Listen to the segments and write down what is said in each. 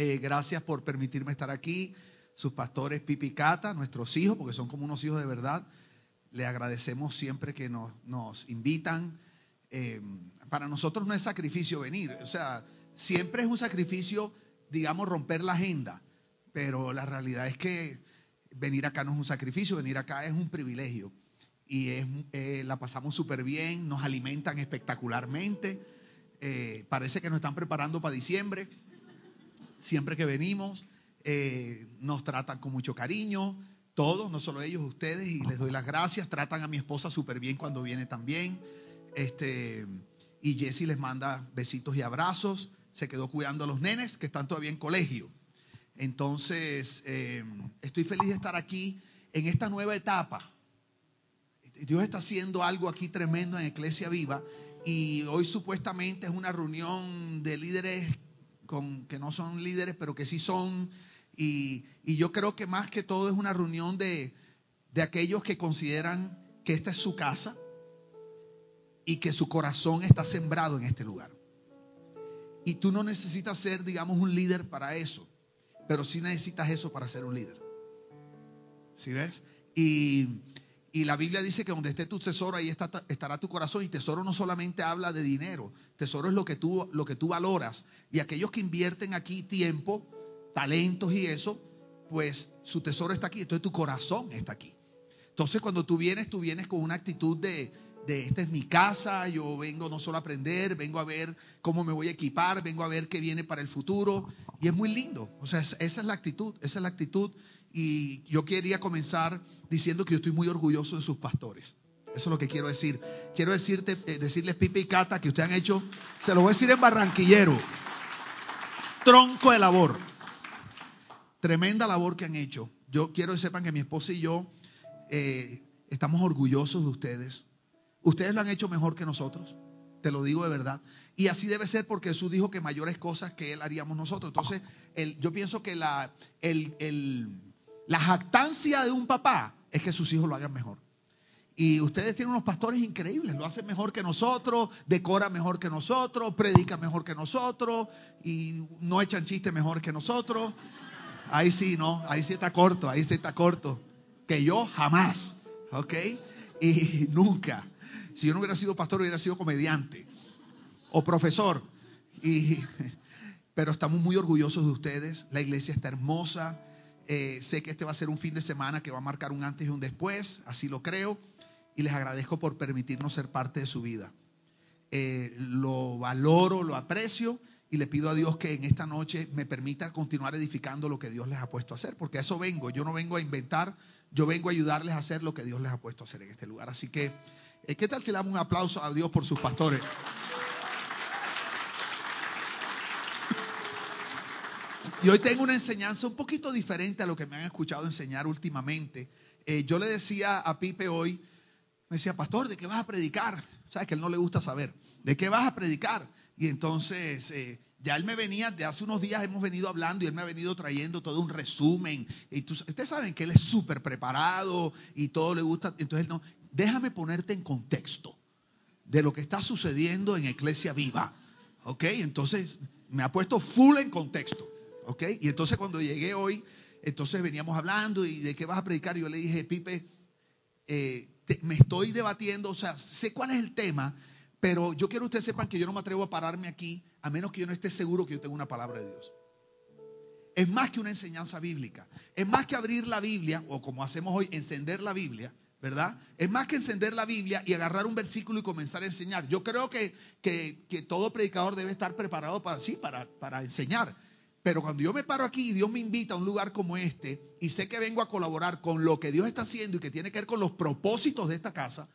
Eh, gracias por permitirme estar aquí. Sus pastores Pipi y Cata, nuestros hijos, porque son como unos hijos de verdad. Le agradecemos siempre que nos, invitan. Eh, para nosotros no es sacrificio venir. O sea, siempre es un sacrificio digamos, romper la agenda, pero la realidad es que venir acá no es un sacrificio, venir acá es un privilegio. Y es, eh, la pasamos súper bien, nos alimentan espectacularmente. Parece que nos están preparando para diciembre. Siempre que venimos, eh, nos tratan con mucho cariño, todos, no solo ellos, ustedes, y les doy las gracias. Tratan a mi esposa súper bien cuando viene también. Este, y Jesse les manda besitos y abrazos se quedó cuidando a los nenes que están todavía en colegio. Entonces, eh, estoy feliz de estar aquí en esta nueva etapa. Dios está haciendo algo aquí tremendo en Iglesia Viva y hoy supuestamente es una reunión de líderes con, que no son líderes, pero que sí son. Y, y yo creo que más que todo es una reunión de, de aquellos que consideran que esta es su casa y que su corazón está sembrado en este lugar. Y tú no necesitas ser, digamos, un líder para eso, pero sí necesitas eso para ser un líder. ¿Sí ves? Y, la Biblia dice que donde esté tu tesoro, ahí estará tu corazón. Y tesoro no solamente habla de dinero, tesoro es lo que, tú, lo que tú valoras. Y aquellos que invierten aquí tiempo, talentos y eso, pues su tesoro está aquí. Entonces tu corazón está aquí. Entonces cuando tú vienes, tú vienes con una actitud de, de esta es mi casa, yo vengo no solo a aprender, vengo a ver cómo me voy a equipar, vengo a ver qué viene para el futuro. Y es muy lindo. O sea, esa es la actitud, esa es la actitud. Y yo quería comenzar diciendo que yo estoy muy orgulloso de sus pastores. Eso es lo que quiero decir. Quiero decirte, eh, decirles Pipe y Cata que ustedes han hecho, se lo voy a decir en barranquillero, tronco de labor. Tremenda labor que han hecho. Yo quiero que sepan que mi esposa y yo eh, estamos orgullosos de ustedes. Ustedes lo han hecho mejor que nosotros, te lo digo de verdad. Y así debe ser porque Jesús dijo que mayores cosas que Él haríamos nosotros. Entonces, yo pienso que la, la jactancia de un papá es que sus hijos lo hagan mejor. Y ustedes tienen unos pastores increíbles, lo hacen mejor que nosotros, decora mejor que nosotros, predica mejor que nosotros y no echan chistes mejor que nosotros. Ahí sí, no, ahí sí está corto, ahí sí está corto. Que yo jamás, ¿ok? Y nunca. Si yo no hubiera sido pastor, hubiera sido comediante o profesor. Y, pero estamos muy orgullosos de ustedes. La iglesia está hermosa. Eh, sé que este va a ser un fin de semana que va a marcar un antes y un después. Así lo creo. Y les agradezco por permitirnos ser parte de su vida. Eh, lo valoro, lo aprecio y le pido a Dios que en esta noche me permita continuar edificando lo que Dios les ha puesto a hacer, porque a eso vengo. Yo no vengo a inventar, yo vengo a ayudarles a hacer lo que Dios les ha puesto a hacer en este lugar. Así que eh, ¿Qué tal si le damos un aplauso a Dios por sus pastores? Y hoy tengo una enseñanza un poquito diferente a lo que me han escuchado enseñar últimamente. Eh, yo le decía a Pipe hoy, me decía, pastor, ¿de qué vas a predicar? Sabes que él no le gusta saber. ¿De qué vas a predicar? Y entonces eh, ya él me venía, de hace unos días hemos venido hablando y él me ha venido trayendo todo un resumen. Y ustedes saben que él es súper preparado y todo le gusta. Entonces él no, déjame ponerte en contexto de lo que está sucediendo en Iglesia Viva. ¿Ok? Entonces me ha puesto full en contexto. Y entonces cuando llegué hoy, entonces veníamos hablando y de qué vas a predicar. Yo le dije, Pipe, eh, me estoy debatiendo, o sea, sé cuál es el tema, pero yo quiero que ustedes sepan que yo no me atrevo a pararme aquí a menos que yo no esté seguro que yo tengo una palabra de Dios. Es más que una enseñanza bíblica. Es más que abrir la Biblia, o como hacemos hoy, encender la Biblia ¿verdad? Es más que encender la Biblia y agarrar un versículo y comenzar a enseñar. Yo creo que, que, todo predicador debe estar preparado para sí, para, para enseñar. Pero cuando yo me paro aquí y Dios me invita a un lugar como este y sé que vengo a colaborar con lo que Dios está haciendo y que tiene que ver con los propósitos de esta casa,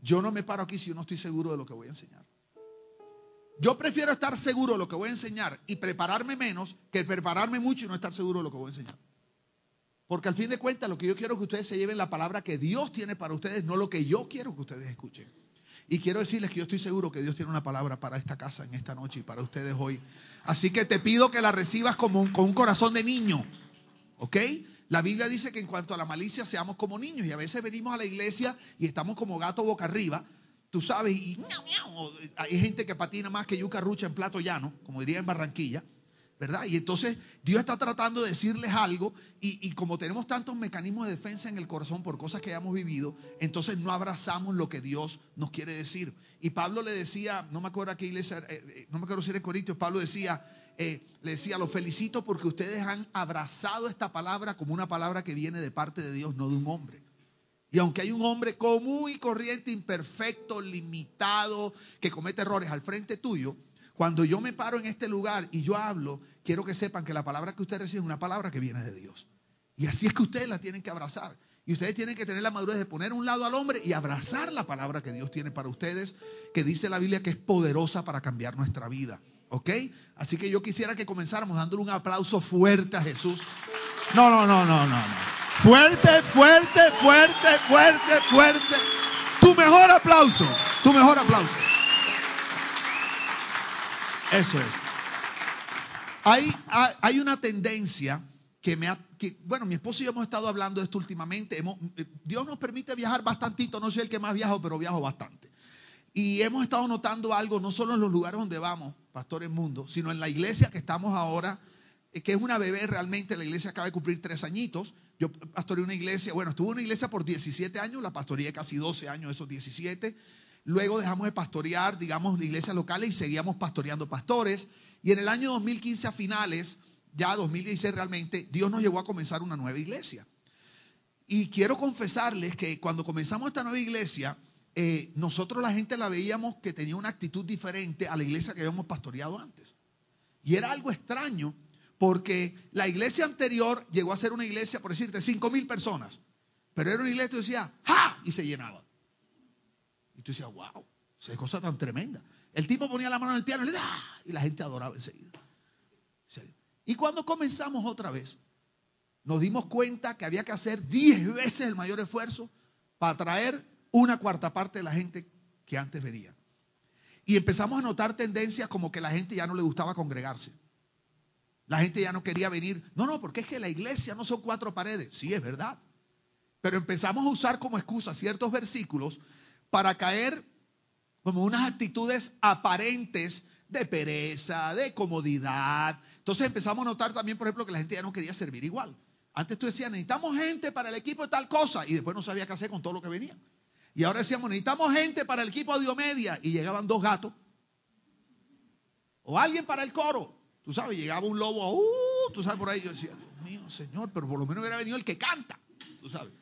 yo no me paro aquí si yo no estoy seguro de lo que voy a enseñar. Yo prefiero estar seguro de lo que voy a enseñar y prepararme menos que prepararme mucho y no estar seguro de lo que voy a enseñar. Porque al fin de cuentas lo que yo quiero que ustedes se lleven la palabra que Dios tiene para ustedes, no lo que yo quiero que ustedes escuchen. Y quiero decirles que yo estoy seguro que Dios tiene una palabra para esta casa en esta noche y para ustedes hoy. Así que te pido que la recibas como con un corazón de niño. ¿Ok? La Biblia dice que en cuanto a la malicia seamos como niños y a veces venimos a la iglesia y estamos como gato boca arriba, tú sabes, y hay gente que patina más que yuca rucha en plato llano, como diría en Barranquilla. ¿Verdad? Y entonces Dios está tratando de decirles algo y, como tenemos tantos mecanismos de defensa en el corazón por cosas que hayamos vivido, entonces no abrazamos lo que Dios nos quiere decir. Y Pablo le decía, no me acuerdo a qué iglesia, eh, eh, no me acuerdo si era Corintios, Pablo decía, eh, le decía, los felicito porque ustedes han abrazado esta palabra como una palabra que viene de parte de Dios, no de un hombre. Y aunque hay un hombre común y corriente, imperfecto, limitado, que comete errores al frente tuyo, cuando yo me paro en este lugar y yo hablo, quiero que sepan que la palabra que ustedes reciben es una palabra que viene de Dios. Y así es que ustedes la tienen que abrazar. Y ustedes tienen que tener la madurez de poner un lado al hombre y abrazar la palabra que Dios tiene para ustedes, que dice la Biblia que es poderosa para cambiar nuestra vida. ¿Ok? Así que yo quisiera que comenzáramos dándole un aplauso fuerte a Jesús. No, no, no, no, no. Fuerte, fuerte, fuerte, fuerte, fuerte. Tu mejor aplauso. Tu mejor aplauso. Eso es. Hay, hay una tendencia que me ha, que, bueno, mi esposo y yo hemos estado hablando de esto últimamente. Hemos, Dios nos permite viajar bastantito, no soy el que más viajo, pero viajo bastante. Y hemos estado notando algo, no solo en los lugares donde vamos, Pastor en Mundo, sino en la iglesia que estamos ahora, eh, que es una bebé realmente, la iglesia acaba de cumplir tres añitos. Yo pastoreé una iglesia, bueno, estuve en una iglesia por 17 años, la pastoreé casi 12 años, esos 17. Luego dejamos de pastorear, digamos, la iglesia local y seguíamos pastoreando pastores. Y en el año 2015 a finales, ya 2016 realmente, Dios nos llevó a comenzar una nueva iglesia. Y quiero confesarles que cuando comenzamos esta nueva iglesia, eh, nosotros la gente la veíamos que tenía una actitud diferente a la iglesia que habíamos pastoreado antes. Y era algo extraño porque la iglesia anterior llegó a ser una iglesia, por decirte, cinco mil personas. Pero era una iglesia que decía, ¡ja! Y se llenaba. Y tú decías, wow, esa cosa tan tremenda. El tipo ponía la mano en el piano y, le, y la gente adoraba enseguida. Y cuando comenzamos otra vez, nos dimos cuenta que había que hacer diez veces el mayor esfuerzo para traer una cuarta parte de la gente que antes venía. Y empezamos a notar tendencias como que la gente ya no le gustaba congregarse. La gente ya no quería venir. No, no, porque es que la iglesia no son cuatro paredes. Sí, es verdad. Pero empezamos a usar como excusa ciertos versículos para caer como unas actitudes aparentes de pereza, de comodidad. Entonces empezamos a notar también, por ejemplo, que la gente ya no quería servir igual. Antes tú decías, necesitamos gente para el equipo de tal cosa, y después no sabía qué hacer con todo lo que venía. Y ahora decíamos, necesitamos gente para el equipo de Diomedia, y llegaban dos gatos. O alguien para el coro. Tú sabes, llegaba un lobo, uh, tú sabes por ahí. Yo decía, Dios mío, Señor, pero por lo menos hubiera venido el que canta. Tú sabes.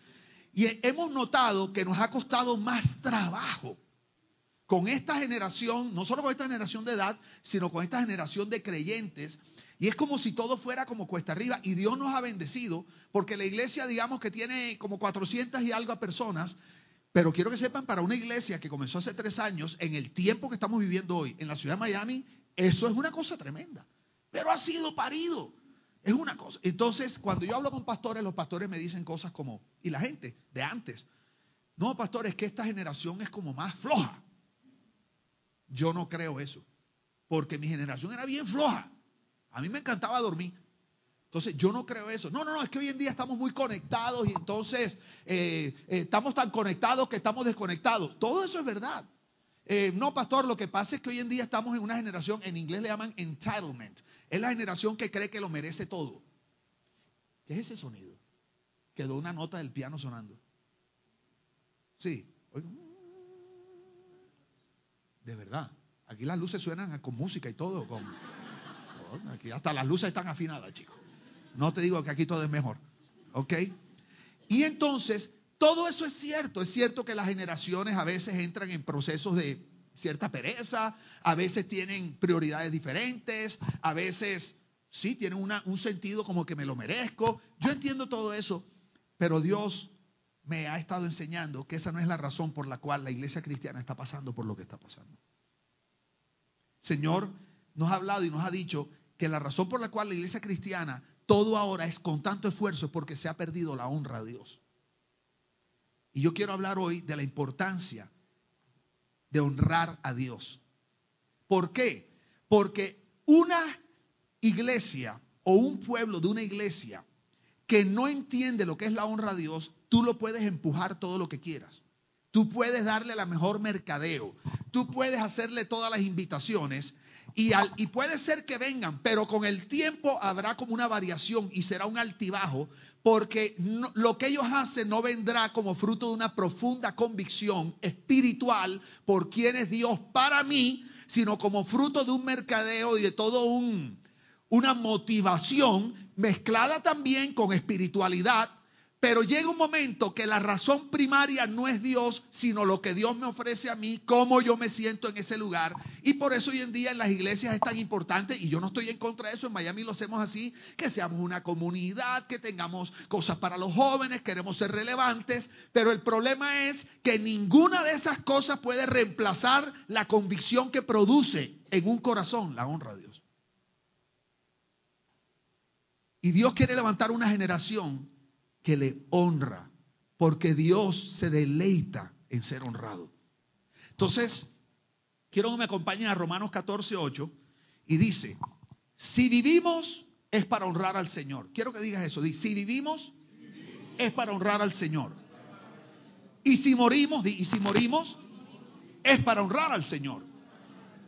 Y hemos notado que nos ha costado más trabajo con esta generación, no solo con esta generación de edad, sino con esta generación de creyentes. Y es como si todo fuera como cuesta arriba. Y Dios nos ha bendecido, porque la iglesia, digamos que tiene como 400 y algo personas. Pero quiero que sepan, para una iglesia que comenzó hace tres años, en el tiempo que estamos viviendo hoy, en la ciudad de Miami, eso es una cosa tremenda. Pero ha sido parido. Es una cosa. Entonces, cuando yo hablo con pastores, los pastores me dicen cosas como, y la gente de antes, no, pastores, que esta generación es como más floja. Yo no creo eso, porque mi generación era bien floja. A mí me encantaba dormir. Entonces, yo no creo eso. No, no, no, es que hoy en día estamos muy conectados y entonces eh, eh, estamos tan conectados que estamos desconectados. Todo eso es verdad. Eh, no, pastor, lo que pasa es que hoy en día estamos en una generación, en inglés le llaman entitlement. Es la generación que cree que lo merece todo. ¿Qué es ese sonido? Quedó una nota del piano sonando. Sí. De verdad. Aquí las luces suenan con música y todo. aquí hasta las luces están afinadas, chicos. No te digo que aquí todo es mejor. ¿Ok? Y entonces todo eso es cierto. Es cierto que las generaciones a veces entran en procesos de cierta pereza, a veces tienen prioridades diferentes, a veces sí tienen un sentido como que me lo merezco. Yo entiendo todo eso, pero Dios me ha estado enseñando que esa no es la razón por la cual la iglesia cristiana está pasando por lo que está pasando. Señor nos ha hablado y nos ha dicho que la razón por la cual la iglesia cristiana todo ahora es con tanto esfuerzo es porque se ha perdido la honra a Dios. Y yo quiero hablar hoy de la importancia de honrar a Dios. ¿Por qué? Porque una iglesia o un pueblo de una iglesia que no entiende lo que es la honra a Dios, tú lo puedes empujar todo lo que quieras. Tú puedes darle la mejor mercadeo. Tú puedes hacerle todas las invitaciones y, y, puede ser que vengan, pero con el tiempo habrá como una variación y será un altibajo, porque lo que ellos hacen no vendrá como fruto de una profunda convicción espiritual por quién es Dios para mí, sino como fruto de un mercadeo y de todo un una motivación mezclada también con espiritualidad pero llega un momento que la razón primaria no es Dios, sino lo que Dios me ofrece a mí, cómo yo me siento en ese lugar. Y por eso hoy en día en las iglesias es tan importante, y yo no estoy en contra de eso, en Miami lo hacemos así, que seamos una comunidad, que tengamos cosas para los jóvenes, queremos ser relevantes, pero el problema es que ninguna de esas cosas puede reemplazar la convicción que produce en un corazón la honra a Dios. Y Dios quiere levantar una generación que le honra, porque Dios se deleita en ser honrado. Entonces, quiero que me acompañen a Romanos 14, 8 y dice, si vivimos es para honrar al Señor. Quiero que digas eso, si vivimos es para honrar al Señor. Y si morimos, y si morimos es para honrar al Señor.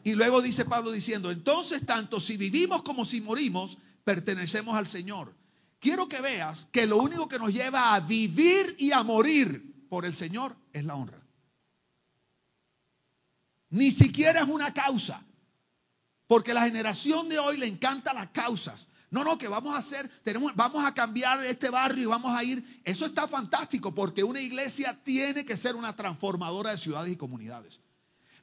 Y luego dice Pablo diciendo, entonces tanto si vivimos como si morimos, pertenecemos al Señor. Quiero que veas que lo único que nos lleva a vivir y a morir por el Señor es la honra. Ni siquiera es una causa. Porque la generación de hoy le encanta las causas. No, no, que vamos a hacer, tenemos, vamos a cambiar este barrio y vamos a ir. Eso está fantástico porque una iglesia tiene que ser una transformadora de ciudades y comunidades.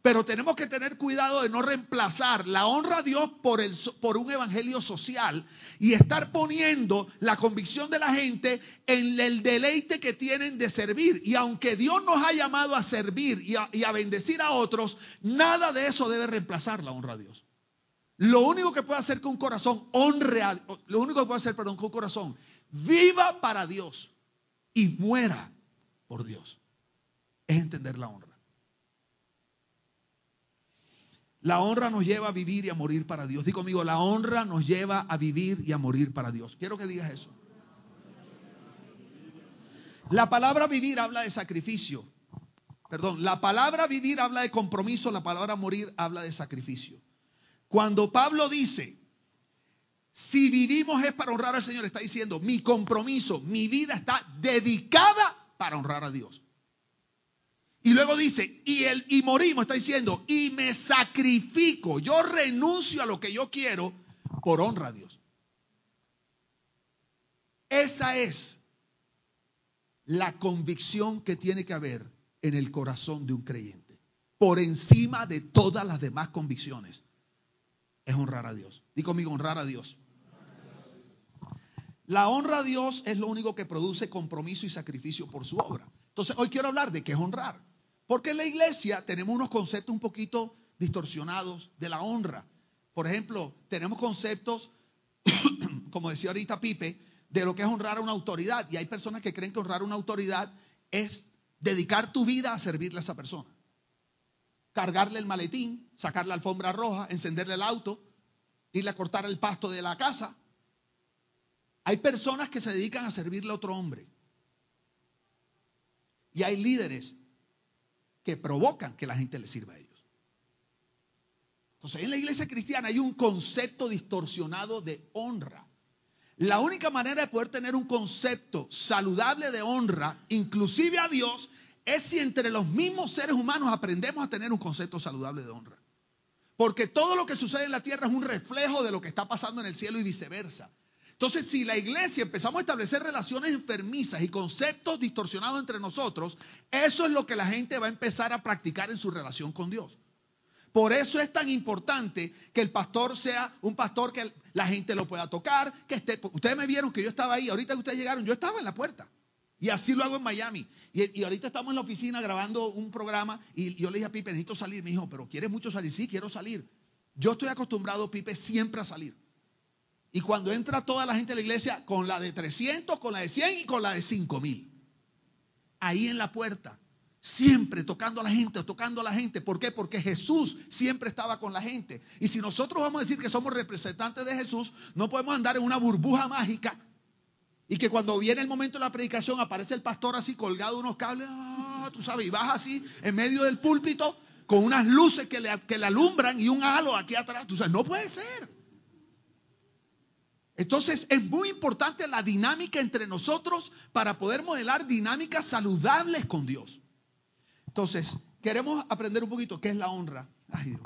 Pero tenemos que tener cuidado de no reemplazar la honra a Dios por, el, por un evangelio social y estar poniendo la convicción de la gente en el deleite que tienen de servir. Y aunque Dios nos ha llamado a servir y a, bendecir a otros, nada de eso debe reemplazar la honra a Dios. Lo único que puede hacer que un corazón honre a, lo único que puede hacer, perdón, que un corazón viva para Dios y muera por Dios es entender la honra. La honra nos lleva a vivir y a morir para Dios. Digo conmigo, la honra nos lleva a vivir y a morir para Dios. Quiero que digas eso. La palabra vivir habla de sacrificio. Perdón, la palabra vivir habla de compromiso, la palabra morir habla de sacrificio. Cuando Pablo dice, si vivimos es para honrar al Señor, está diciendo, mi compromiso, mi vida está dedicada para honrar a Dios. Y luego dice, y, el, y morimos, está diciendo, y me sacrifico, yo renuncio a lo que yo quiero por honra a Dios. Esa es la convicción que tiene que haber en el corazón de un creyente. Por encima de todas las demás convicciones, es honrar a Dios. Digo conmigo, honrar a Dios. La honra a Dios es lo único que produce compromiso y sacrificio por su obra. Entonces, hoy quiero hablar de qué es honrar. Porque en la iglesia tenemos unos conceptos un poquito distorsionados de la honra. Por ejemplo, tenemos conceptos, como decía ahorita Pipe, de lo que es honrar a una autoridad. Y hay personas que creen que honrar a una autoridad es dedicar tu vida a servirle a esa persona. Cargarle el maletín, sacar la alfombra roja, encenderle el auto, irle a cortar el pasto de la casa. Hay personas que se dedican a servirle a otro hombre. Y hay líderes que provocan que la gente le sirva a ellos. Entonces, en la iglesia cristiana hay un concepto distorsionado de honra. La única manera de poder tener un concepto saludable de honra, inclusive a Dios, es si entre los mismos seres humanos aprendemos a tener un concepto saludable de honra. Porque todo lo que sucede en la tierra es un reflejo de lo que está pasando en el cielo y viceversa. Entonces, si la iglesia empezamos a establecer relaciones enfermizas y conceptos distorsionados entre nosotros, eso es lo que la gente va a empezar a practicar en su relación con Dios. Por eso es tan importante que el pastor sea un pastor que la gente lo pueda tocar, que esté. Ustedes me vieron que yo estaba ahí, ahorita que ustedes llegaron, yo estaba en la puerta. Y así lo hago en Miami. Y, ahorita estamos en la oficina grabando un programa y yo le dije a Pipe, necesito salir. Me dijo, pero ¿quieres mucho salir? Sí, quiero salir. Yo estoy acostumbrado, Pipe, siempre a salir. Y cuando entra toda la gente a la iglesia, con la de 300, con la de 100 y con la de 5000. Ahí en la puerta, siempre tocando a la gente, tocando a la gente. ¿Por qué? Porque Jesús siempre estaba con la gente. Y si nosotros vamos a decir que somos representantes de Jesús, no podemos andar en una burbuja mágica y que cuando viene el momento de la predicación aparece el pastor así colgado de unos cables, ah, tú sabes, y baja así en medio del púlpito con unas luces que le, que le alumbran y un halo aquí atrás. Tú sabes, no puede ser. Entonces es muy importante la dinámica entre nosotros para poder modelar dinámicas saludables con Dios. Entonces, queremos aprender un poquito qué es la honra. Ay, Dios.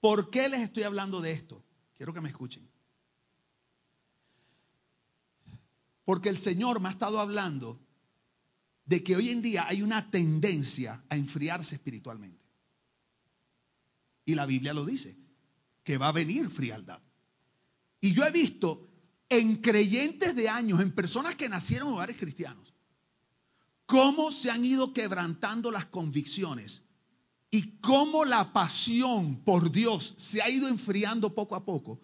¿Por qué les estoy hablando de esto? Quiero que me escuchen. Porque el Señor me ha estado hablando de que hoy en día hay una tendencia a enfriarse espiritualmente. Y la Biblia lo dice, que va a venir frialdad. Y yo he visto en creyentes de años, en personas que nacieron en hogares cristianos, cómo se han ido quebrantando las convicciones y cómo la pasión por Dios se ha ido enfriando poco a poco.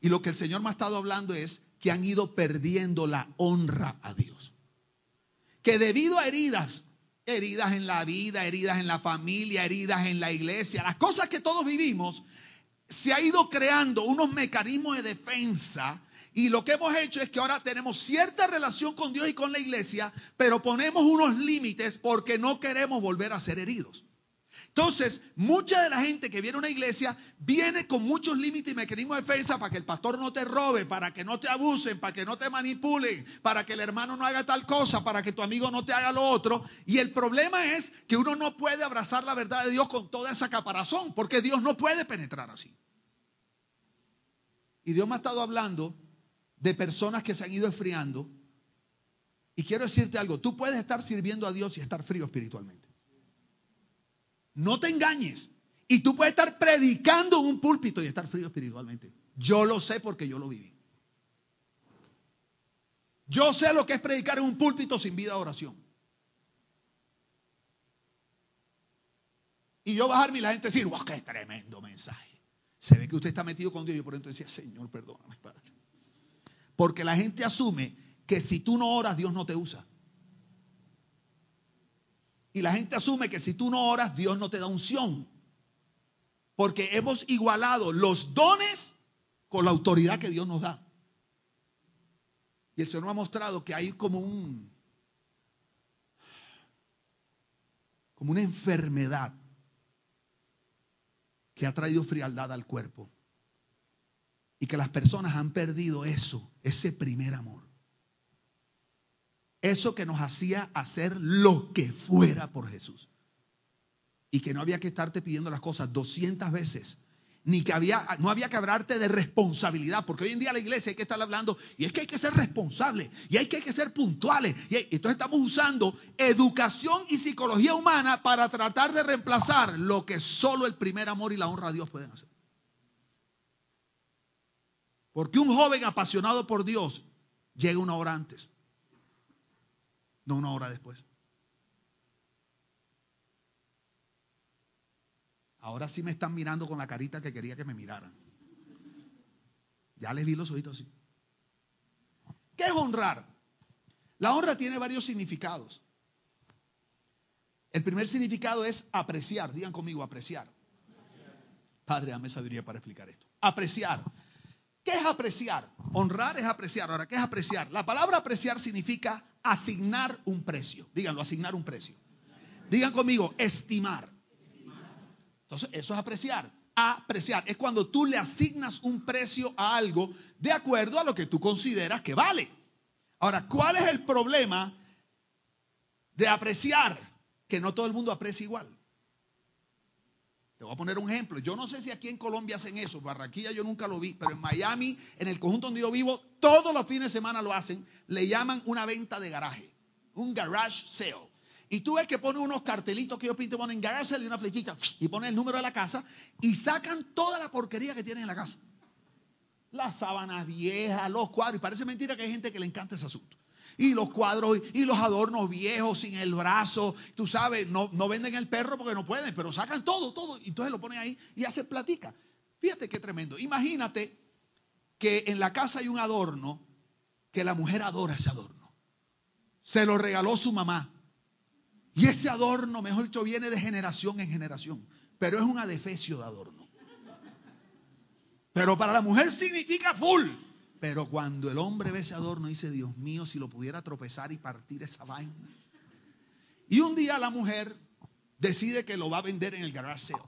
Y lo que el Señor me ha estado hablando es que han ido perdiendo la honra a Dios. Que debido a heridas, heridas en la vida, heridas en la familia, heridas en la iglesia, las cosas que todos vivimos, se ha ido creando unos mecanismos de defensa y lo que hemos hecho es que ahora tenemos cierta relación con Dios y con la iglesia, pero ponemos unos límites porque no queremos volver a ser heridos. Entonces, mucha de la gente que viene a una iglesia viene con muchos límites y mecanismos de defensa para que el pastor no te robe, para que no te abusen, para que no te manipulen, para que el hermano no haga tal cosa, para que tu amigo no te haga lo otro. Y el problema es que uno no puede abrazar la verdad de Dios con toda esa caparazón, porque Dios no puede penetrar así. Y Dios me ha estado hablando de personas que se han ido enfriando. Y quiero decirte algo, tú puedes estar sirviendo a Dios y estar frío espiritualmente. No te engañes. Y tú puedes estar predicando en un púlpito y estar frío espiritualmente. Yo lo sé porque yo lo viví. Yo sé lo que es predicar en un púlpito sin vida de oración. Y yo bajarme y la gente decir, wow, qué tremendo mensaje. Se ve que usted está metido con Dios. Yo por dentro decía, Señor, perdóname, Padre. Porque la gente asume que si tú no oras, Dios no te usa. Y la gente asume que si tú no oras, Dios no te da unción. Porque hemos igualado los dones con la autoridad que Dios nos da. Y el Señor me ha mostrado que hay como un como una enfermedad que ha traído frialdad al cuerpo. Y que las personas han perdido eso, ese primer amor. Eso que nos hacía hacer lo que fuera por Jesús. Y que no había que estarte pidiendo las cosas 200 veces. Ni que había, no había que hablarte de responsabilidad, porque hoy en día la iglesia hay que estar hablando, y es que hay que ser responsable, y hay que, hay que ser puntuales. Y entonces estamos usando educación y psicología humana para tratar de reemplazar lo que solo el primer amor y la honra a Dios pueden hacer. Porque un joven apasionado por Dios llega una hora antes no una hora después. Ahora sí me están mirando con la carita que quería que me miraran. Ya les vi los ojitos así. ¿Qué es honrar? La honra tiene varios significados. El primer significado es apreciar. Digan conmigo, apreciar. Padre, dame sabiduría para explicar esto. Apreciar. ¿Qué es apreciar? Honrar es apreciar. Ahora, ¿qué es apreciar? La palabra apreciar significa asignar un precio. Díganlo, asignar un precio. Digan conmigo, estimar. Entonces, eso es apreciar. Apreciar es cuando tú le asignas un precio a algo de acuerdo a lo que tú consideras que vale. Ahora, ¿cuál es el problema de apreciar? Que no todo el mundo aprecia igual. Voy a poner un ejemplo. Yo no sé si aquí en Colombia hacen eso. Barranquilla yo nunca lo vi, pero en Miami, en el conjunto donde yo vivo, todos los fines de semana lo hacen. Le llaman una venta de garaje, un garage sale. Y tú ves que ponen unos cartelitos que yo pinto, ponen garage sale y una flechita y ponen el número de la casa y sacan toda la porquería que tienen en la casa. Las sábanas viejas, los cuadros. Y parece mentira que hay gente que le encanta ese asunto. Y los cuadros y los adornos viejos sin el brazo. Tú sabes, no, no venden el perro porque no pueden, pero sacan todo, todo. Y entonces lo ponen ahí y hace platica. Fíjate qué tremendo. Imagínate que en la casa hay un adorno que la mujer adora ese adorno. Se lo regaló su mamá. Y ese adorno, mejor dicho, viene de generación en generación. Pero es un adefesio de adorno. Pero para la mujer significa full. Pero cuando el hombre ve ese adorno, dice, Dios mío, si lo pudiera tropezar y partir esa vaina. Y un día la mujer decide que lo va a vender en el garage sale.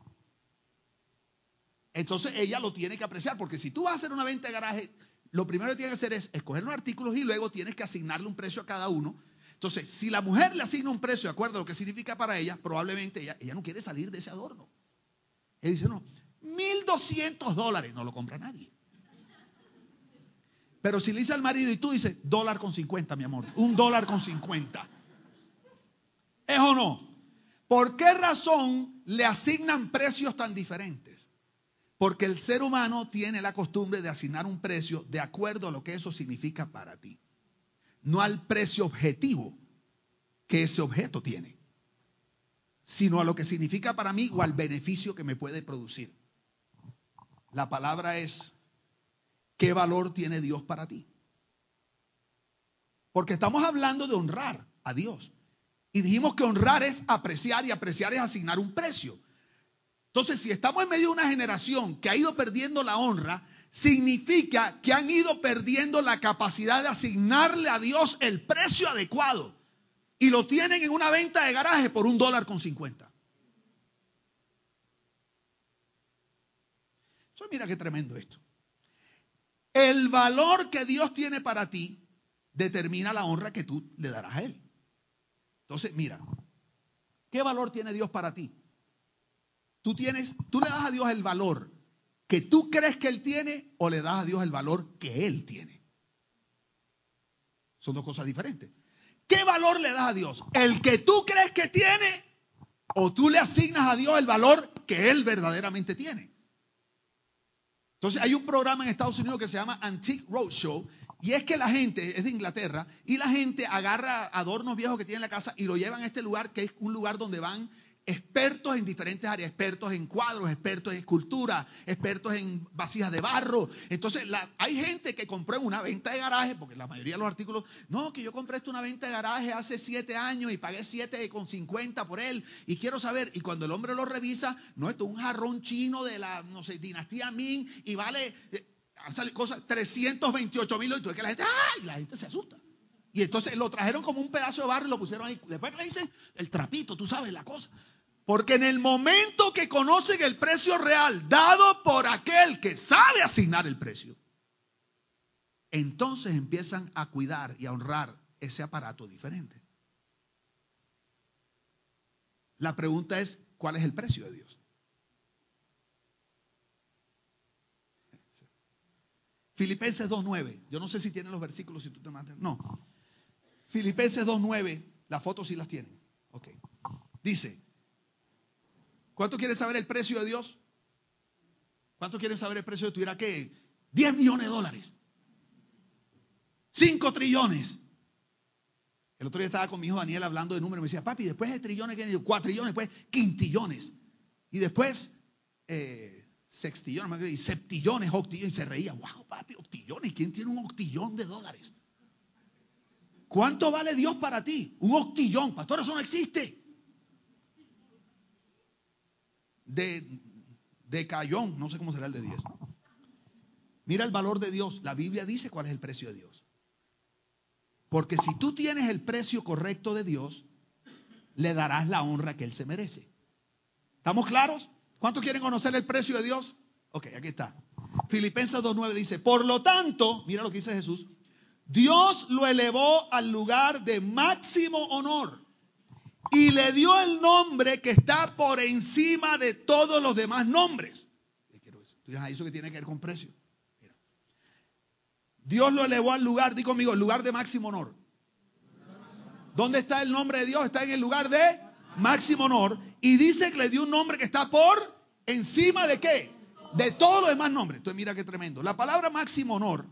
Entonces ella lo tiene que apreciar, porque si tú vas a hacer una venta de garaje, lo primero que tienes que hacer es escoger los artículos y luego tienes que asignarle un precio a cada uno. Entonces, si la mujer le asigna un precio de acuerdo a lo que significa para ella, probablemente ella, ella no quiere salir de ese adorno. Él dice, no, 1.200 dólares, no lo compra nadie. Pero si le dice al marido y tú dices, dólar con 50, mi amor, un dólar con 50. ¿Es o no? ¿Por qué razón le asignan precios tan diferentes? Porque el ser humano tiene la costumbre de asignar un precio de acuerdo a lo que eso significa para ti. No al precio objetivo que ese objeto tiene, sino a lo que significa para mí o al beneficio que me puede producir. La palabra es, ¿qué valor tiene Dios para ti? Porque estamos hablando de honrar a Dios. Y dijimos que honrar es apreciar y apreciar es asignar un precio. Entonces, si estamos en medio de una generación que ha ido perdiendo la honra, significa que han ido perdiendo la capacidad de asignarle a Dios el precio adecuado. Y lo tienen en una venta de garaje por un dólar con cincuenta. Entonces, mira qué tremendo esto. El valor que Dios tiene para ti determina la honra que tú le darás a Él. Entonces, mira, ¿qué valor tiene Dios para ti? Tú tienes, tú le das a Dios el valor que tú crees que Él tiene o le das a Dios el valor que Él tiene. Son dos cosas diferentes. ¿Qué valor le das a Dios? ¿El que tú crees que tiene o tú le asignas a Dios el valor que Él verdaderamente tiene? Entonces hay un programa en Estados Unidos que se llama Antique Roadshow y es que la gente, es de Inglaterra, y la gente agarra adornos viejos que tiene en la casa y lo llevan a este lugar que es un lugar donde van expertos en diferentes áreas, expertos en cuadros, expertos en escultura, expertos en vasijas de barro. Entonces, hay gente que compró en una venta de garaje, porque la mayoría de los artículos, no, que yo compré esto una venta de garaje hace siete años y pagué siete con cincuenta por él, y quiero saber, y cuando el hombre lo revisa, no, esto es un jarrón chino de la, no sé, dinastía Ming, y vale, eh, sale cosas, 328 mil, y tú que la gente, ¡ay! La gente se asusta. Y entonces lo trajeron como un pedazo de barro y lo pusieron ahí. Después le dicen el trapito, tú sabes la cosa. Porque en el momento que conocen el precio real dado por aquel que sabe asignar el precio, entonces empiezan a cuidar y a honrar ese aparato diferente. La pregunta es, ¿cuál es el precio de Dios? Filipenses 2.9. Yo no sé si tienen los versículos, si tú te mandas. No. Filipenses 2.9. Las fotos sí las tienen. Ok. Dice, ¿Cuánto quieren saber el precio de Dios? ¿Cuánto quieren saber el precio de tu vida? ¿Qué? 10 millones de dólares. 5 trillones. El otro día estaba con mi hijo Daniel hablando de números. Me decía, papi, después de trillones, ¿qué? 4 trillones, después quintillones. Y después eh, sextillones, y septillones, octillones. Y se reía, wow, papi, octillones. ¿Quién tiene un octillón de dólares? ¿Cuánto vale Dios para ti? Un octillón. Pastor, eso no existe de, de Cayón, no sé cómo será el de 10. Mira el valor de Dios. La Biblia dice cuál es el precio de Dios. Porque si tú tienes el precio correcto de Dios, le darás la honra que Él se merece. ¿Estamos claros? ¿Cuántos quieren conocer el precio de Dios? Ok, aquí está. Filipenses 2.9 dice, por lo tanto, mira lo que dice Jesús, Dios lo elevó al lugar de máximo honor y le dio el nombre que está por encima de todos los demás nombres. Dirás, ¿eso que tiene que ver con precio? Dios lo elevó al lugar, di conmigo, el lugar de máximo honor. ¿Dónde está el nombre de Dios? Está en el lugar de máximo honor. Y dice que le dio un nombre que está por encima de qué? De todos los demás nombres. Entonces mira qué tremendo. La palabra máximo honor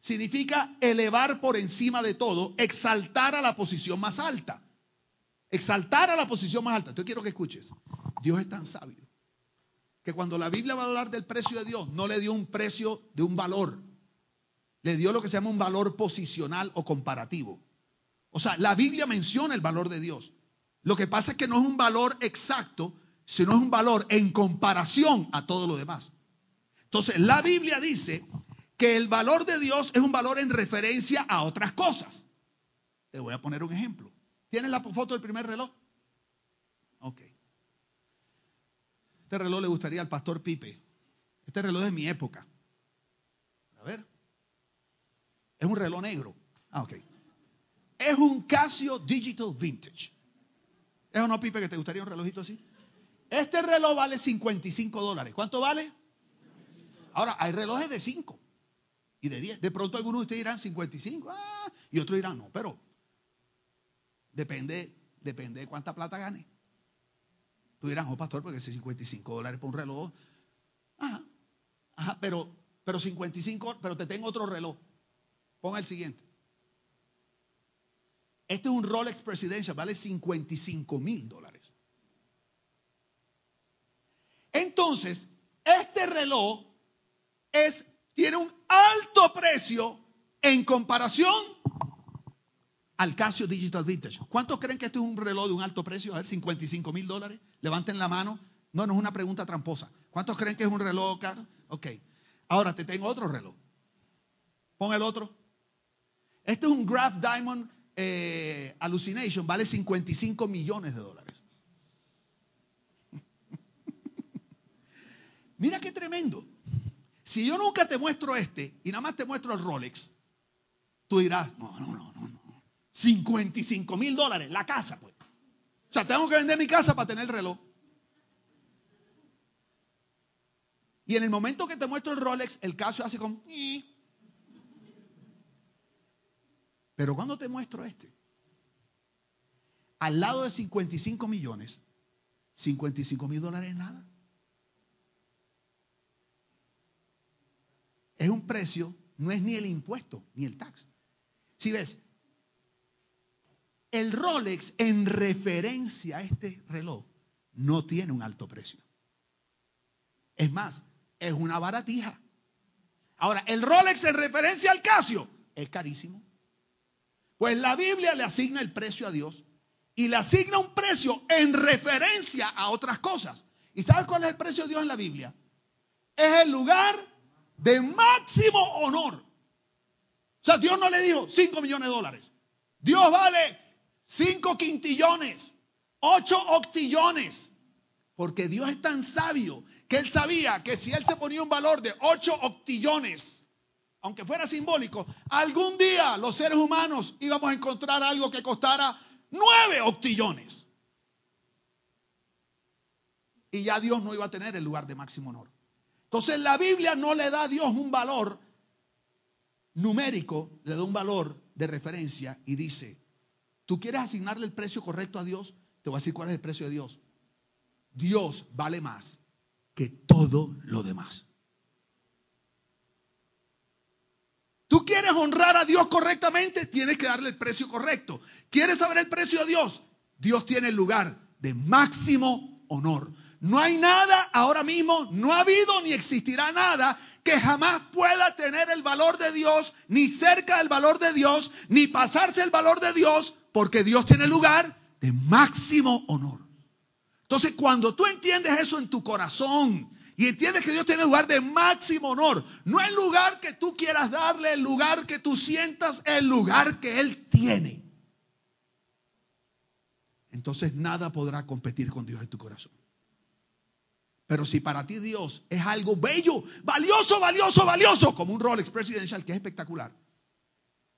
significa elevar por encima de todo, exaltar a la posición más alta. Exaltar a la posición más alta. Yo quiero que escuches. Dios es tan sabio que cuando la Biblia va a hablar del precio de Dios, no le dio un precio de un valor. Le dio lo que se llama un valor posicional o comparativo. O sea, la Biblia menciona el valor de Dios. Lo que pasa es que no es un valor exacto, sino es un valor en comparación a todo lo demás. Entonces, la Biblia dice que el valor de Dios es un valor en referencia a otras cosas. Te voy a poner un ejemplo. ¿Tienes la foto del primer reloj? Ok. Este reloj le gustaría al pastor Pipe. Este reloj es de mi época. A ver. Es un reloj negro. Ah, ok. Es un Casio Digital Vintage. ¿Es o no, Pipe, que te gustaría un relojito así? Este reloj vale 55 dólares. ¿Cuánto vale? Ahora, hay relojes de 5 y de 10. De pronto algunos de ustedes dirán 55, ah, y otros dirán no, pero depende, depende de cuánta plata gane. Tú dirás, oh pastor, porque si 55 dólares por un reloj, ajá, ajá, pero, pero 55, pero te tengo otro reloj. Ponga el siguiente. Este es un Rolex Presidential, vale 55 mil dólares. Entonces, este reloj es tiene un alto precio en comparación al Casio Digital Vintage. ¿Cuántos creen que este es un reloj de un alto precio? A ver, 55 mil dólares. Levanten la mano. No, no es una pregunta tramposa. ¿Cuántos creen que es un reloj caro? Ok. Ahora te tengo otro reloj. Pon el otro. Este es un Graph Diamond eh, Hallucination. Vale 55 millones de dólares. Mira qué tremendo. Si yo nunca te muestro este y nada más te muestro el Rolex, tú dirás, no, no, no, no, no. 55 mil dólares, la casa, pues. O sea, tengo que vender mi casa para tener el reloj. Y en el momento que te muestro el Rolex, el caso hace como... Pero cuando te muestro este, al lado de 55 millones, 55 mil dólares es nada. es un precio, no es ni el impuesto ni el tax. Si ves, el Rolex en referencia a este reloj no tiene un alto precio. Es más, es una baratija. Ahora, el Rolex en referencia al Casio es carísimo. Pues la Biblia le asigna el precio a Dios y le asigna un precio en referencia a otras cosas. ¿Y sabes cuál es el precio de Dios en la Biblia? Es el lugar de máximo honor. O sea, Dios no le dijo 5 millones de dólares. Dios vale 5 quintillones, 8 octillones. Porque Dios es tan sabio que él sabía que si él se ponía un valor de 8 octillones, aunque fuera simbólico, algún día los seres humanos íbamos a encontrar algo que costara 9 octillones. Y ya Dios no iba a tener el lugar de máximo honor. Entonces la Biblia no le da a Dios un valor numérico, le da un valor de referencia y dice, ¿tú quieres asignarle el precio correcto a Dios? Te voy a decir cuál es el precio de Dios. Dios vale más que todo lo demás. Tú quieres honrar a Dios correctamente, tienes que darle el precio correcto. ¿Quieres saber el precio de Dios? Dios tiene el lugar de máximo honor. No hay nada ahora mismo, no ha habido ni existirá nada que jamás pueda tener el valor de Dios, ni cerca del valor de Dios, ni pasarse el valor de Dios, porque Dios tiene lugar de máximo honor. Entonces, cuando tú entiendes eso en tu corazón y entiendes que Dios tiene lugar de máximo honor, no el lugar que tú quieras darle, el lugar que tú sientas, el lugar que Él tiene. Entonces nada podrá competir con Dios en tu corazón. Pero si para ti Dios es algo bello, valioso, valioso, valioso, como un Rolex Presidential que es espectacular,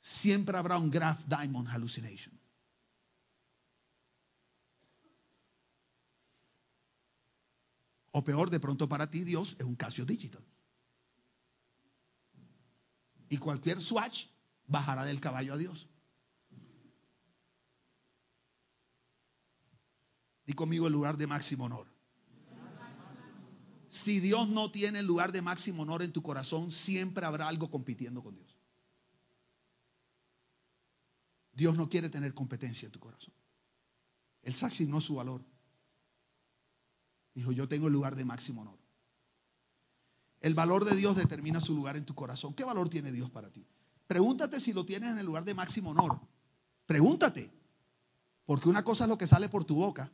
siempre habrá un Graph Diamond Hallucination. O peor, de pronto para ti Dios es un Casio Digital. Y cualquier swatch bajará del caballo a Dios. Y conmigo el lugar de máximo honor. Si Dios no tiene el lugar de máximo honor en tu corazón, siempre habrá algo compitiendo con Dios. Dios no quiere tener competencia en tu corazón. Él se asignó su valor. Dijo, yo tengo el lugar de máximo honor. El valor de Dios determina su lugar en tu corazón. ¿Qué valor tiene Dios para ti? Pregúntate si lo tienes en el lugar de máximo honor. Pregúntate. Porque una cosa es lo que sale por tu boca,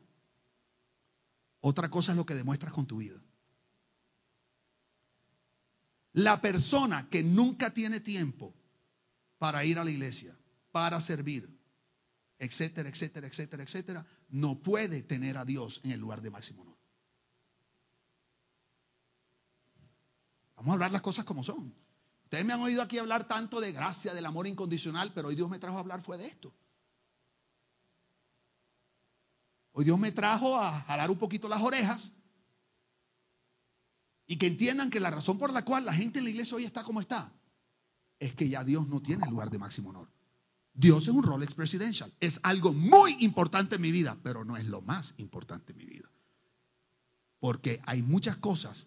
otra cosa es lo que demuestras con tu vida. La persona que nunca tiene tiempo para ir a la iglesia, para servir, etcétera, etcétera, etcétera, etcétera, no puede tener a Dios en el lugar de máximo honor. Vamos a hablar las cosas como son. Ustedes me han oído aquí hablar tanto de gracia, del amor incondicional, pero hoy Dios me trajo a hablar fue de esto. Hoy Dios me trajo a jalar un poquito las orejas y que entiendan que la razón por la cual la gente en la iglesia hoy está como está es que ya Dios no tiene lugar de máximo honor. Dios es un Rolex Presidential. Es algo muy importante en mi vida, pero no es lo más importante en mi vida. Porque hay muchas cosas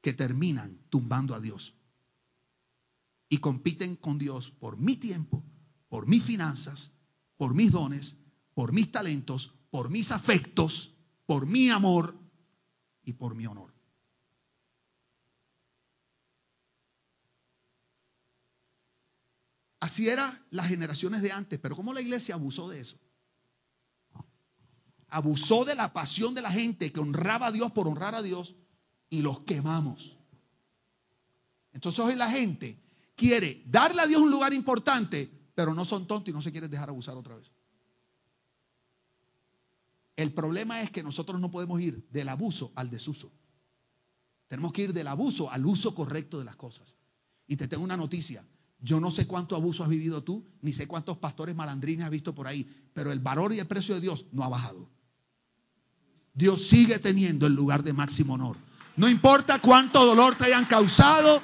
que terminan tumbando a Dios y compiten con Dios por mi tiempo, por mis finanzas, por mis dones, por mis talentos, por mis afectos, por mi amor y por mi honor. Así eran las generaciones de antes, pero ¿cómo la iglesia abusó de eso? Abusó de la pasión de la gente que honraba a Dios por honrar a Dios y los quemamos. Entonces hoy la gente quiere darle a Dios un lugar importante, pero no son tontos y no se quieren dejar abusar otra vez. El problema es que nosotros no podemos ir del abuso al desuso. Tenemos que ir del abuso al uso correcto de las cosas. Y te tengo una noticia. Yo no sé cuánto abuso has vivido tú, ni sé cuántos pastores malandrines has visto por ahí, pero el valor y el precio de Dios no ha bajado. Dios sigue teniendo el lugar de máximo honor. No importa cuánto dolor te hayan causado.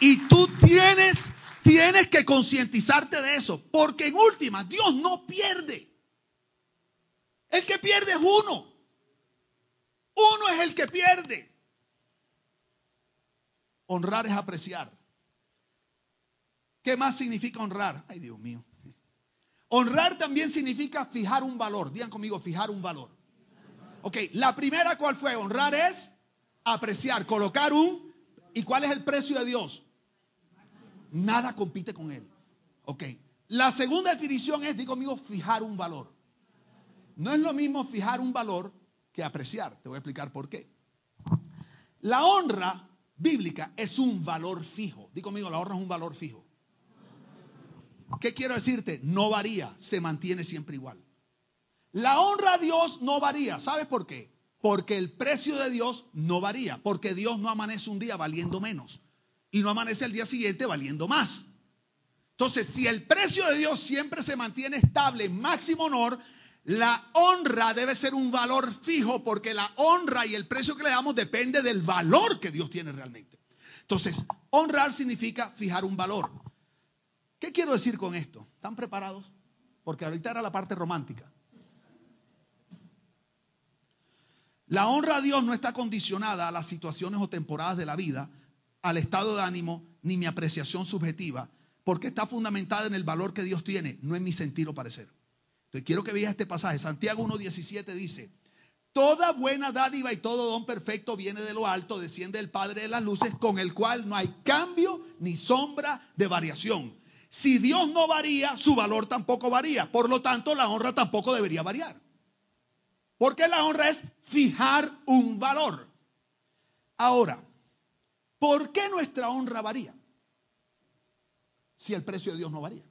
Y tú tienes, tienes que concientizarte de eso. Porque en última, Dios no pierde. El que pierde es uno. Uno es el que pierde. Honrar es apreciar. ¿Qué más significa honrar? Ay, Dios mío. Honrar también significa fijar un valor. Digan conmigo, fijar un valor. Ok, la primera cuál fue? Honrar es apreciar, colocar un... ¿Y cuál es el precio de Dios? Nada compite con él. Ok, la segunda definición es, digo conmigo, fijar un valor. No es lo mismo fijar un valor que apreciar. Te voy a explicar por qué. La honra bíblica es un valor fijo. Digo conmigo, la honra es un valor fijo. ¿Qué quiero decirte? No varía, se mantiene siempre igual. La honra a Dios no varía. ¿Sabes por qué? Porque el precio de Dios no varía. Porque Dios no amanece un día valiendo menos. Y no amanece el día siguiente valiendo más. Entonces, si el precio de Dios siempre se mantiene estable, máximo honor, la honra debe ser un valor fijo porque la honra y el precio que le damos depende del valor que Dios tiene realmente. Entonces, honrar significa fijar un valor. ¿Qué quiero decir con esto? ¿Están preparados? Porque ahorita era la parte romántica. La honra a Dios no está condicionada a las situaciones o temporadas de la vida, al estado de ánimo, ni mi apreciación subjetiva, porque está fundamentada en el valor que Dios tiene, no en mi sentir o parecer. Entonces quiero que veas este pasaje. Santiago 1.17 dice, Toda buena dádiva y todo don perfecto viene de lo alto, desciende del Padre de las luces, con el cual no hay cambio ni sombra de variación. Si Dios no varía, su valor tampoco varía. Por lo tanto, la honra tampoco debería variar. Porque la honra es fijar un valor. Ahora, ¿por qué nuestra honra varía? Si el precio de Dios no varía.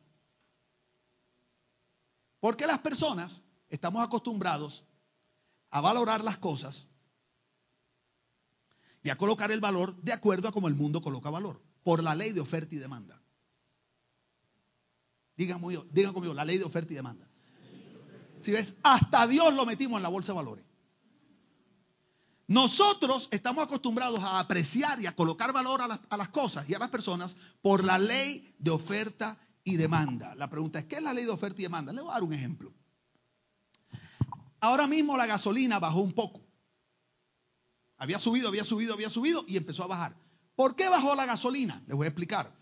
Porque las personas estamos acostumbrados a valorar las cosas y a colocar el valor de acuerdo a como el mundo coloca valor, por la ley de oferta y demanda. Digan, conmigo, la ley de oferta y demanda. Si ves, hasta Dios lo metimos en la bolsa de valores. Nosotros estamos acostumbrados a apreciar y a colocar valor a las, a las, cosas y a las personas por la ley de oferta y demanda. La pregunta es, ¿qué es la ley de oferta y demanda? Le voy a dar un ejemplo. Ahora mismo la gasolina bajó un poco. Había subido, había subido, había subido y empezó a bajar. ¿Por qué bajó la gasolina? Les voy a explicar.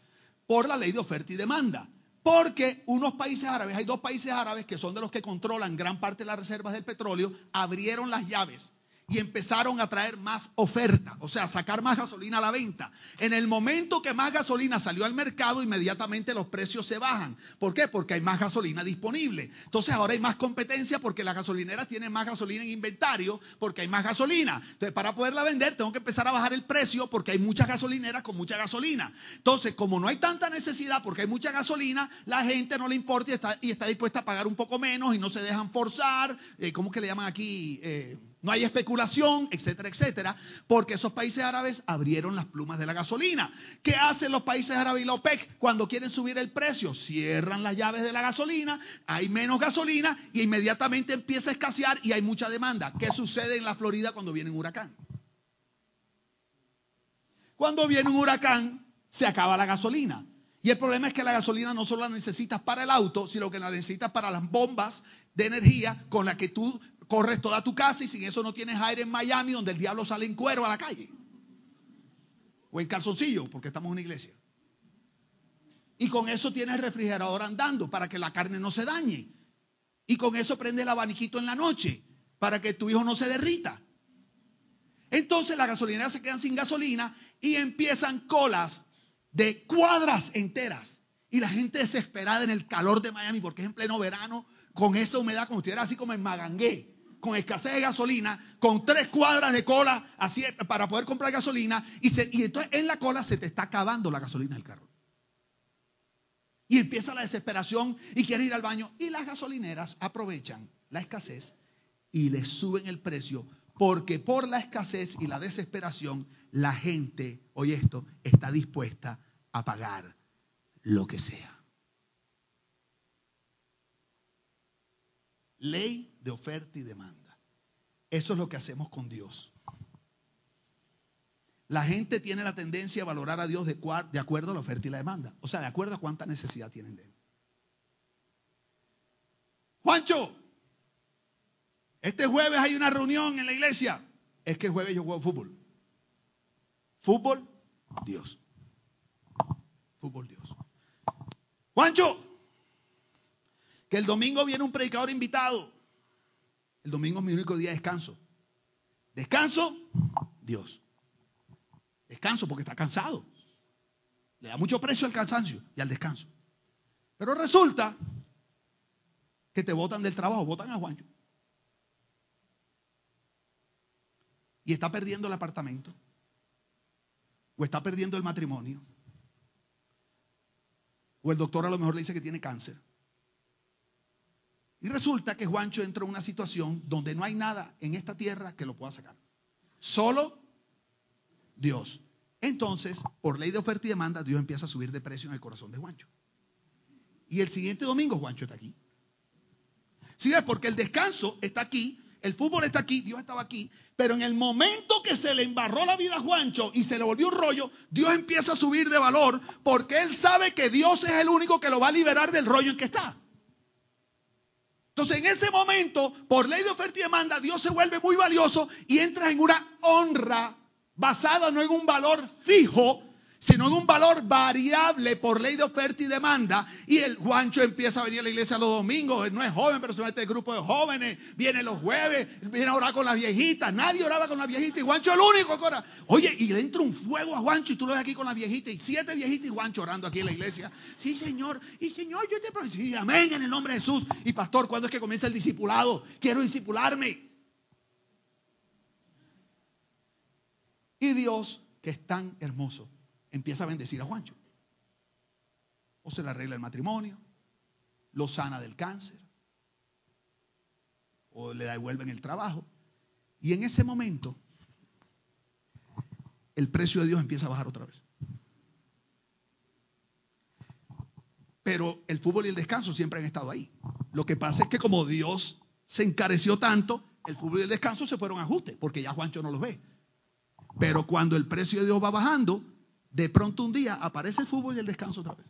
Por la ley de oferta y demanda. Porque unos países árabes, hay dos países árabes que son de los que controlan gran parte de las reservas del petróleo, abrieron las llaves y empezaron a traer más oferta, o sea, sacar más gasolina a la venta. En el momento que más gasolina salió al mercado, inmediatamente los precios se bajan. ¿Por qué? Porque hay más gasolina disponible. Entonces ahora hay más competencia porque las gasolineras tienen más gasolina en inventario porque hay más gasolina. Entonces para poderla vender tengo que empezar a bajar el precio porque hay muchas gasolineras con mucha gasolina. Entonces como no hay tanta necesidad porque hay mucha gasolina, la gente no le importa y está, y está dispuesta a pagar un poco menos y no se dejan forzar. Eh, ¿Cómo que le llaman aquí? Eh, no hay especulación, etcétera, etcétera, porque esos países árabes abrieron las plumas de la gasolina. ¿Qué hacen los países árabes y la OPEC cuando quieren subir el precio? Cierran las llaves de la gasolina, hay menos gasolina y inmediatamente empieza a escasear y hay mucha demanda. ¿Qué sucede en la Florida cuando viene un huracán? Cuando viene un huracán, se acaba la gasolina. Y el problema es que la gasolina no solo la necesitas para el auto, sino que la necesitas para las bombas de energía con las que tú corres toda tu casa y sin eso no tienes aire en Miami donde el diablo sale en cuero a la calle. O en calzoncillo, porque estamos en una iglesia. Y con eso tienes el refrigerador andando para que la carne no se dañe. Y con eso prende el abaniquito en la noche para que tu hijo no se derrita. Entonces las gasolineras se quedan sin gasolina y empiezan colas de cuadras enteras. Y la gente desesperada en el calor de Miami, porque es en pleno verano, con esa humedad, como estuviera así como en Magangué con escasez de gasolina, con tres cuadras de cola así para poder comprar gasolina, y, y entonces en la cola se te está acabando la gasolina del carro. Y empieza la desesperación y quiere ir al baño. Y las gasolineras aprovechan la escasez y le suben el precio porque por la escasez y la desesperación la gente, oye esto, está dispuesta a pagar lo que sea. Ley de oferta y demanda. Eso es lo que hacemos con Dios. La gente tiene la tendencia a valorar a Dios de, acuerdo a la oferta y la demanda. O sea, de acuerdo a cuánta necesidad tienen de Él. Juancho, este jueves hay una reunión en la iglesia. Es que el jueves yo juego fútbol. Fútbol, Dios. Fútbol, Dios. Juancho, que el domingo viene un predicador invitado. El domingo es mi único día de descanso. Descanso, Dios. Descanso porque está cansado. Le da mucho precio al cansancio y al descanso. Pero resulta que te votan del trabajo, votan a Juancho. Y está perdiendo el apartamento. O está perdiendo el matrimonio. O el doctor a lo mejor le dice que tiene cáncer. Y resulta que Juancho entra en una situación donde no hay nada en esta tierra que lo pueda sacar. Solo Dios. Entonces, por ley de oferta y demanda, Dios empieza a subir de precio en el corazón de Juancho. Y el siguiente domingo Juancho está aquí. ¿Sí Porque el descanso está aquí, el fútbol está aquí, Dios estaba aquí, pero en el momento que se le embarró la vida a Juancho y se le volvió un rollo, Dios empieza a subir de valor porque él sabe que Dios es el único que lo va a liberar del rollo en que está. Entonces, en ese momento, por ley de oferta y demanda, Dios se vuelve muy valioso y entra en una honra basada no en un valor fijo, sino en un valor variable por ley de oferta y demanda. Y el Juancho empieza a venir a la iglesia los domingos, no es joven, pero se mete el grupo de jóvenes, viene los jueves, viene a orar con las viejitas, nadie oraba con las viejitas y Juancho es el único que ora. Oye, y le entra un fuego a Juancho y tú lo ves aquí con las viejitas y siete viejitas y Juancho orando aquí en la iglesia. Sí, Señor, y Señor, yo te prometo, sí, amén, en el nombre de Jesús. Y pastor, ¿cuándo es que comienza el discipulado? Quiero discipularme. Y Dios, que es tan hermoso, empieza a bendecir a Juancho. O se le arregla el matrimonio, lo sana del cáncer, o le devuelven el trabajo. Y en ese momento, el precio de Dios empieza a bajar otra vez. Pero el fútbol y el descanso siempre han estado ahí. Lo que pasa es que como Dios se encareció tanto, el fútbol y el descanso se fueron a ajuste, porque ya Juancho no los ve. Pero cuando el precio de Dios va bajando, de pronto un día aparece el fútbol y el descanso otra vez.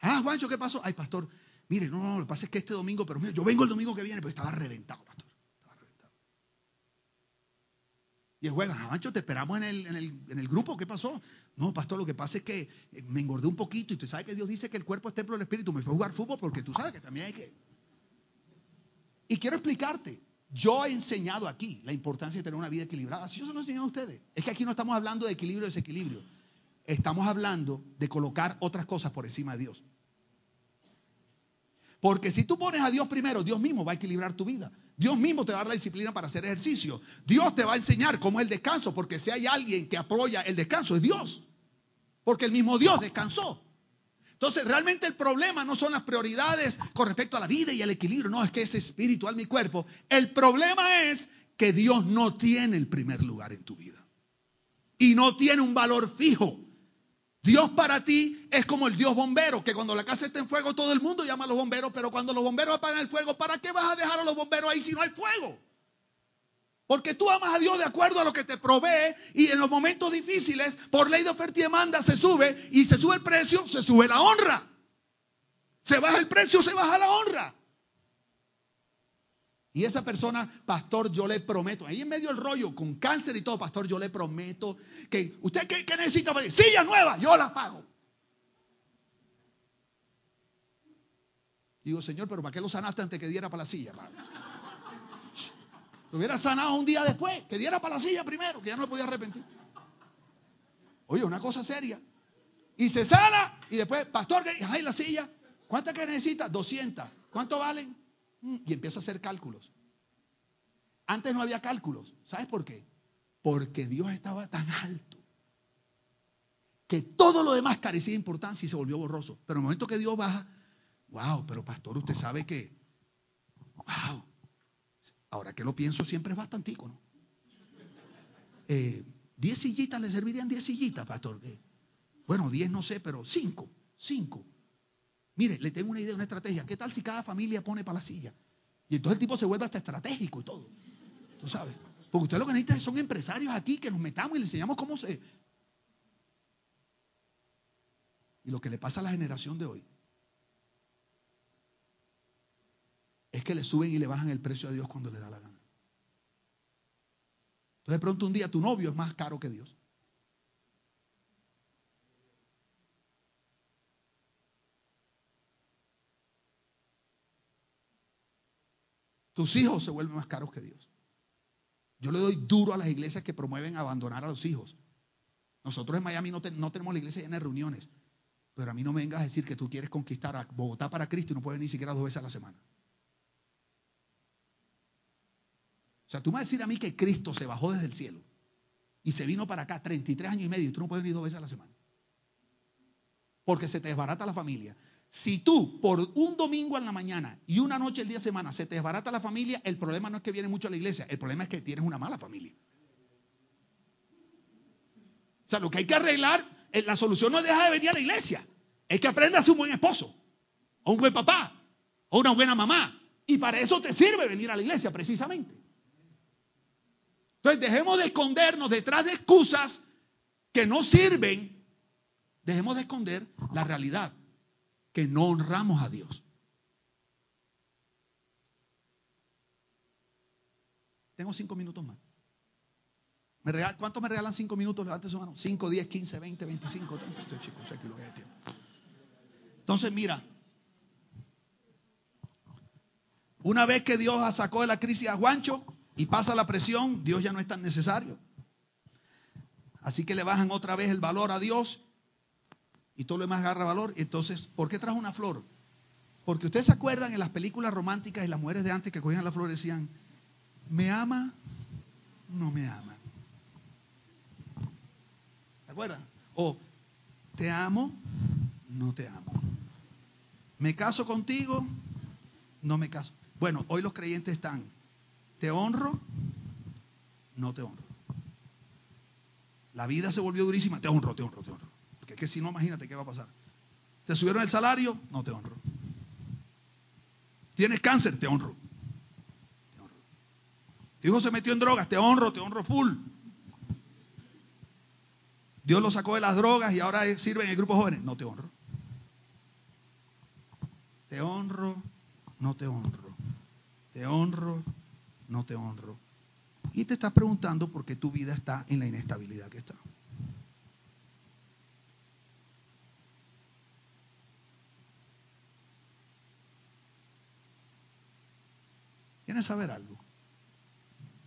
Ah, Juancho, ¿qué pasó? Ay, pastor, mire, no, no, lo que pasa es que este domingo, pero mire, yo vengo el domingo que viene, pues estaba reventado, pastor. Estaba reventado. Y el juez, ah, Juancho, te esperamos en el, en, el, en el grupo, ¿qué pasó? No, pastor, lo que pasa es que eh, me engordé un poquito y tú sabes que Dios dice que el cuerpo es templo del Espíritu. Me fue a jugar fútbol porque tú sabes que también hay que... Y quiero explicarte, yo he enseñado aquí la importancia de tener una vida equilibrada. Si yo se lo he enseñado a ustedes. Es que aquí no estamos hablando de equilibrio o desequilibrio. Estamos hablando de colocar otras cosas por encima de Dios. Porque si tú pones a Dios primero, Dios mismo va a equilibrar tu vida. Dios mismo te va a dar la disciplina para hacer ejercicio. Dios te va a enseñar cómo es el descanso, porque si hay alguien que apoya el descanso es Dios. Porque el mismo Dios descansó. Entonces, realmente el problema no son las prioridades con respecto a la vida y al equilibrio, no, es que es espiritual mi cuerpo. El problema es que Dios no tiene el primer lugar en tu vida. Y no tiene un valor fijo. Dios para ti es como el Dios bombero, que cuando la casa está en fuego todo el mundo llama a los bomberos, pero cuando los bomberos apagan el fuego, ¿para qué vas a dejar a los bomberos ahí si no hay fuego? Porque tú amas a Dios de acuerdo a lo que te provee y en los momentos difíciles, por ley de oferta y demanda, se sube y se sube el precio, se sube la honra. Se baja el precio, se baja la honra. Y esa persona, pastor, yo le prometo, ahí en medio del rollo, con cáncer y todo, pastor, yo le prometo que usted qué, necesita para silla nueva, yo la pago. Digo, Señor, pero ¿para qué lo sanaste antes que diera para la silla? Lo hubiera sanado un día después, que diera para la silla primero, que ya no podía arrepentir. Oye, una cosa seria. Y se sana y después, pastor, ay, la silla, ¿cuántas que necesita? 200. ¿Cuánto valen? Y empieza a hacer cálculos. Antes no había cálculos. ¿Sabes por qué? Porque Dios estaba tan alto que todo lo demás carecía de importancia y se volvió borroso. Pero en el momento que Dios baja, wow, pero pastor, usted sabe que, wow, ahora que lo pienso siempre es bastante ¿no? Eh, ¿Diez sillitas le servirían diez sillitas, pastor? Eh, bueno, diez no sé, pero cinco, cinco. Mire, le tengo una idea, una estrategia. ¿Qué tal si cada familia pone para la silla? Y entonces el tipo se vuelve hasta estratégico y todo. Tú sabes. Porque usted lo que necesita son empresarios aquí que nos metamos y le enseñamos cómo se. Y lo que le pasa a la generación de hoy que le suben y le bajan el precio a Dios cuando le da la gana. Entonces de pronto un día tu novio es más caro que Dios. Tus hijos se vuelven más caros que Dios. Yo le doy duro a las iglesias que promueven abandonar a los hijos. Nosotros en Miami no, tenemos la iglesia llena de reuniones. Pero a mí no me vengas a decir que tú quieres conquistar a Bogotá para Cristo y no puedes ni siquiera dos veces a la semana. O sea, tú me vas a decir a mí que Cristo se bajó desde el cielo y se vino para acá 33 años y medio y tú no puedes venir dos veces a la semana. Porque se te desbarata la familia. Si tú por un domingo en la mañana y una noche el día de semana se te desbarata la familia, el problema no es que viene mucho a la iglesia, el problema es que tienes una mala familia. O sea, lo que hay que arreglar, eh, la solución no deja de venir a la iglesia. Es que aprendas a ser un buen esposo, o un buen papá, o una buena mamá. Y para eso te sirve venir a la iglesia, precisamente. Entonces, dejemos de escondernos detrás de excusas que no sirven. Dejemos de esconder la realidad que no honramos a Dios. Tengo cinco minutos más. ¿Me ¿Cuántos me regalan cinco minutos? Levante su mano. Cinco, diez, quince, veinte, veinticinco. Entonces, mira. Una vez que Dios sacó de la crisis a Juancho y pasa la presión, Dios ya no es tan necesario. Así que le bajan otra vez el valor a Dios y todo lo demás agarra valor. Entonces, ¿por qué trajo una flor? Porque ustedes se acuerdan en las películas románticas y las mujeres de antes que cogían la flor decían, ¿me ama? No me ama. ¿Se acuerdan? O, ¿te amo? No te amo. ¿Me caso contigo? No me caso. Bueno, hoy los creyentes están, ¿te honro? No te honro. La vida se volvió durísima, te honro, te honro, te honro. Porque es que si no, imagínate qué va a pasar. ¿Te subieron el salario? No te honro. ¿Tienes cáncer? Te honro. Te honro. Hijo se metió en drogas, te honro, te honro full. Dios lo sacó de las drogas y ahora sirve en el grupo jóvenes. No te honro. Te honro, no te honro. Te honro, no te honro. Y te estás preguntando por qué tu vida está en la inestabilidad que está. ¿Quieres saber algo?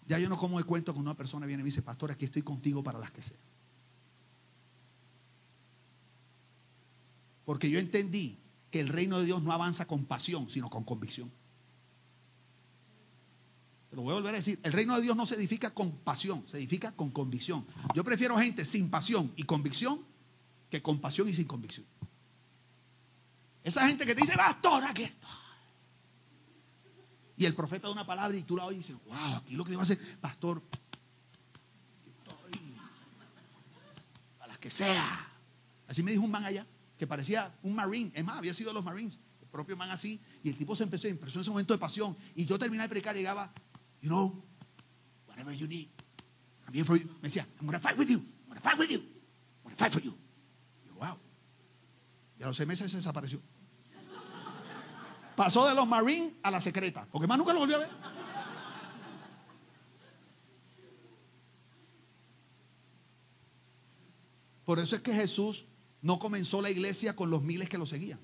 Ya yo no como de cuento cuando una persona viene y me dice, pastor, aquí estoy contigo para las que sean. Porque yo entendí que el reino de Dios no avanza con pasión, sino con convicción. Lo voy a volver a decir, el reino de Dios no se edifica con pasión, se edifica con convicción. Yo prefiero gente sin pasión y convicción que con pasión y sin convicción. Esa gente que te dice, pastor, aquí estoy. Y el profeta da una palabra y tú la oyes y dices, wow, aquí lo que debo hacer, pastor, estoy a las que sea. Así me dijo un man allá, que parecía un marine, es más, había sido los marines, el propio man así, y el tipo se empezó, impresionó ese momento de pasión, y yo terminé de predicar llegaba, you know, whatever you need, I'm here for you. Me decía, I'm gonna fight with you, I'm gonna fight with you, I'm gonna fight for you. Yo, wow. Y a los seis meses se desapareció. Pasó de los Marines a la secreta, porque más nunca lo volvió a ver. Por eso es que Jesús no comenzó la iglesia con los miles que lo seguían,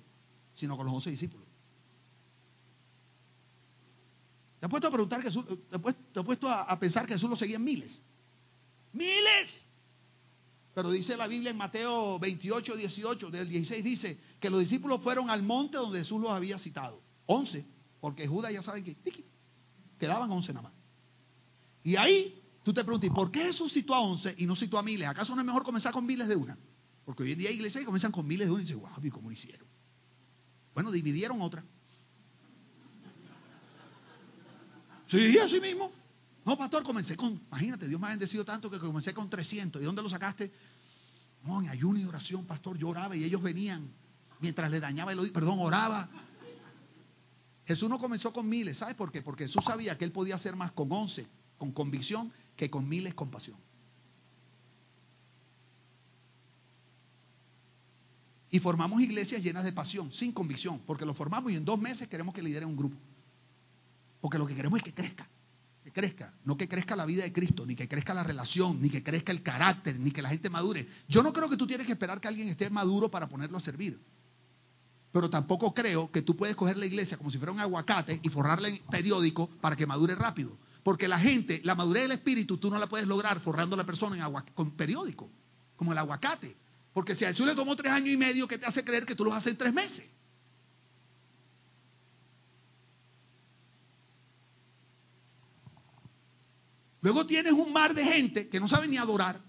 sino con los once discípulos. ¿Te has puesto a preguntar que Jesús, te has puesto, a, pensar que Jesús lo seguía en miles? ¡Miles! Pero dice la Biblia en Mateo 28, 18, del 16 dice que los discípulos fueron al monte donde Jesús los había citado. 11, porque Judas ya saben que quedaban 11 nada más. Y ahí tú te preguntas, ¿por qué Jesús citó a 11 y no citó a miles? ¿Acaso no es mejor comenzar con miles de una? Porque hoy en día hay iglesias que comienzan con miles de una y dicen, wow, ¿cómo lo hicieron? Bueno, dividieron otra. Sí, así mismo. No, pastor, comencé con, imagínate, Dios me ha bendecido tanto que comencé con 300. ¿Y dónde lo sacaste? No, en ayuno y oración, pastor, yo oraba y ellos venían mientras le dañaba el oído, perdón, oraba. Jesús no comenzó con miles, ¿sabes por qué? Porque Jesús sabía que él podía hacer más con once, con convicción, que con miles con pasión. Y formamos iglesias llenas de pasión, sin convicción, porque lo formamos y en dos meses queremos que lidere un grupo. Porque lo que queremos es que crezca, que crezca, no que crezca la vida de Cristo, ni que crezca la relación, ni que crezca el carácter, ni que la gente madure. Yo no creo que tú tienes que esperar que alguien esté maduro para ponerlo a servir. Pero tampoco creo que tú puedes coger la iglesia como si fuera un aguacate y forrarla en periódico para que madure rápido. Porque la gente, la madurez del espíritu, tú no la puedes lograr forrando a la persona en con periódico, como el aguacate. Porque si a Jesús le tomó tres años y medio, ¿qué te hace creer que tú lo haces en tres meses? Luego tienes un mar de gente que no sabe ni adorar.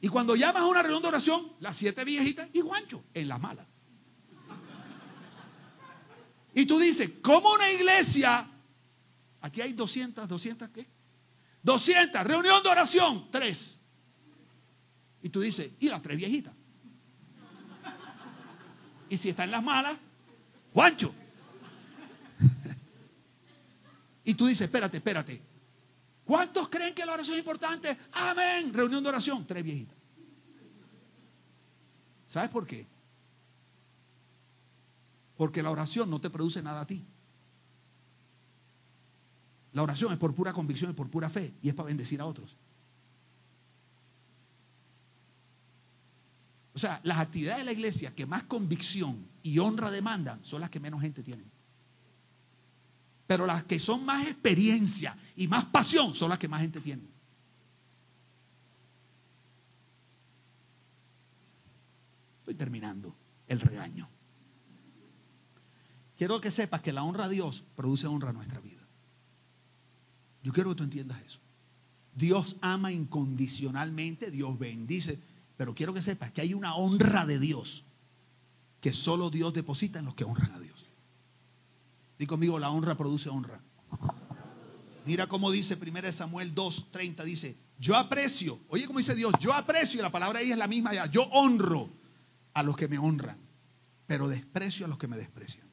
Y cuando llamas a una reunión de oración, las siete viejitas y Juancho en la mala. Y tú dices, ¿cómo una iglesia? Aquí hay 200, 200, ¿qué? 200, reunión de oración, tres. Y tú dices, ¿y las tres viejitas? Y si está en las malas, Juancho. Y tú dices, espérate, espérate. ¿Cuántos creen que la oración es importante? Amén. Reunión de oración, tres viejitas. ¿Sabes por qué? Porque la oración no te produce nada a ti. La oración es por pura convicción, es por pura fe y es para bendecir a otros. O sea, las actividades de la iglesia que más convicción y honra demandan son las que menos gente tiene. Pero las que son más experiencia y más pasión son las que más gente tiene. Estoy terminando el regaño. Quiero que sepas que la honra a Dios produce honra a nuestra vida. Yo quiero que tú entiendas eso. Dios ama incondicionalmente, Dios bendice, pero quiero que sepas que hay una honra de Dios que solo Dios deposita en los que honran a Dios. Dí conmigo, la honra produce honra. Mira cómo dice 1 Samuel 2:30, dice, yo aprecio, oye cómo dice Dios, yo aprecio, la palabra ahí es la misma, ya, yo honro a los que me honran, pero desprecio a los que me desprecian.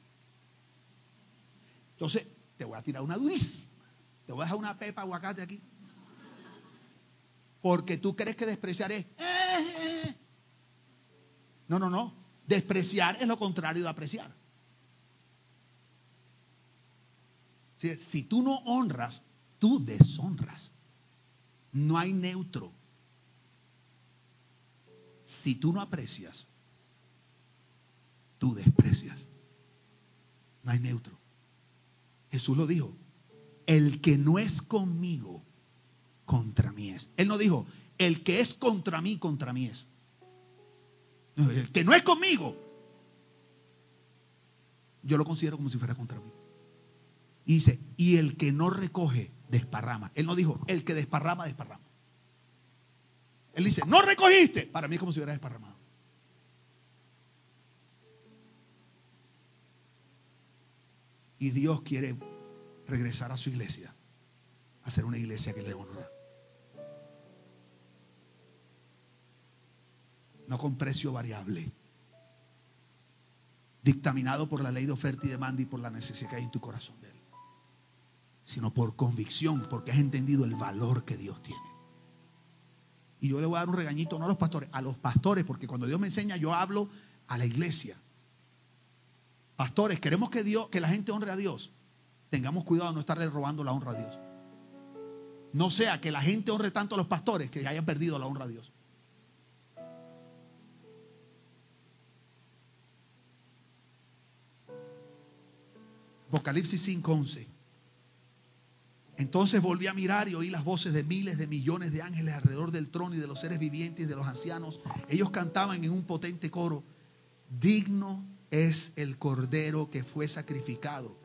Entonces, te voy a tirar una durísima, te voy a dejar una pepa aguacate aquí. Porque tú crees que despreciar es... Eh, eh". No, no, no. Despreciar es lo contrario de apreciar. Si, tú no honras, tú deshonras. No hay neutro. Si tú no aprecias, tú desprecias. No hay neutro. Jesús lo dijo. El que no es conmigo, contra mí es. Él no dijo, el que es contra mí, contra mí es. el que no es conmigo, yo lo considero como si fuera contra mí. Y dice, y el que no recoge, desparrama. Él no dijo, el que desparrama, desparrama. Él dice, no recogiste. Para mí es como si hubiera desparramado. Y Dios quiere regresar a su iglesia, a ser una iglesia que le honra. No con precio variable, dictaminado por la ley de oferta y demanda y por la necesidad que hay en tu corazón de Él, sino por convicción, porque has entendido el valor que Dios tiene. Y yo le voy a dar un regañito, no a los pastores, a los pastores, porque cuando Dios me enseña, yo hablo a la iglesia. Pastores, queremos que Dios, que la gente honre a Dios. Tengamos cuidado de no estarle robando la honra a Dios. No sea que la gente honre tanto a los pastores que hayan perdido la honra a Dios. Apocalipsis 5:11. Entonces volví a mirar y oí las voces de miles de millones de ángeles alrededor del trono y de los seres vivientes y de los ancianos. Ellos cantaban en un potente coro, digno es el cordero que fue sacrificado,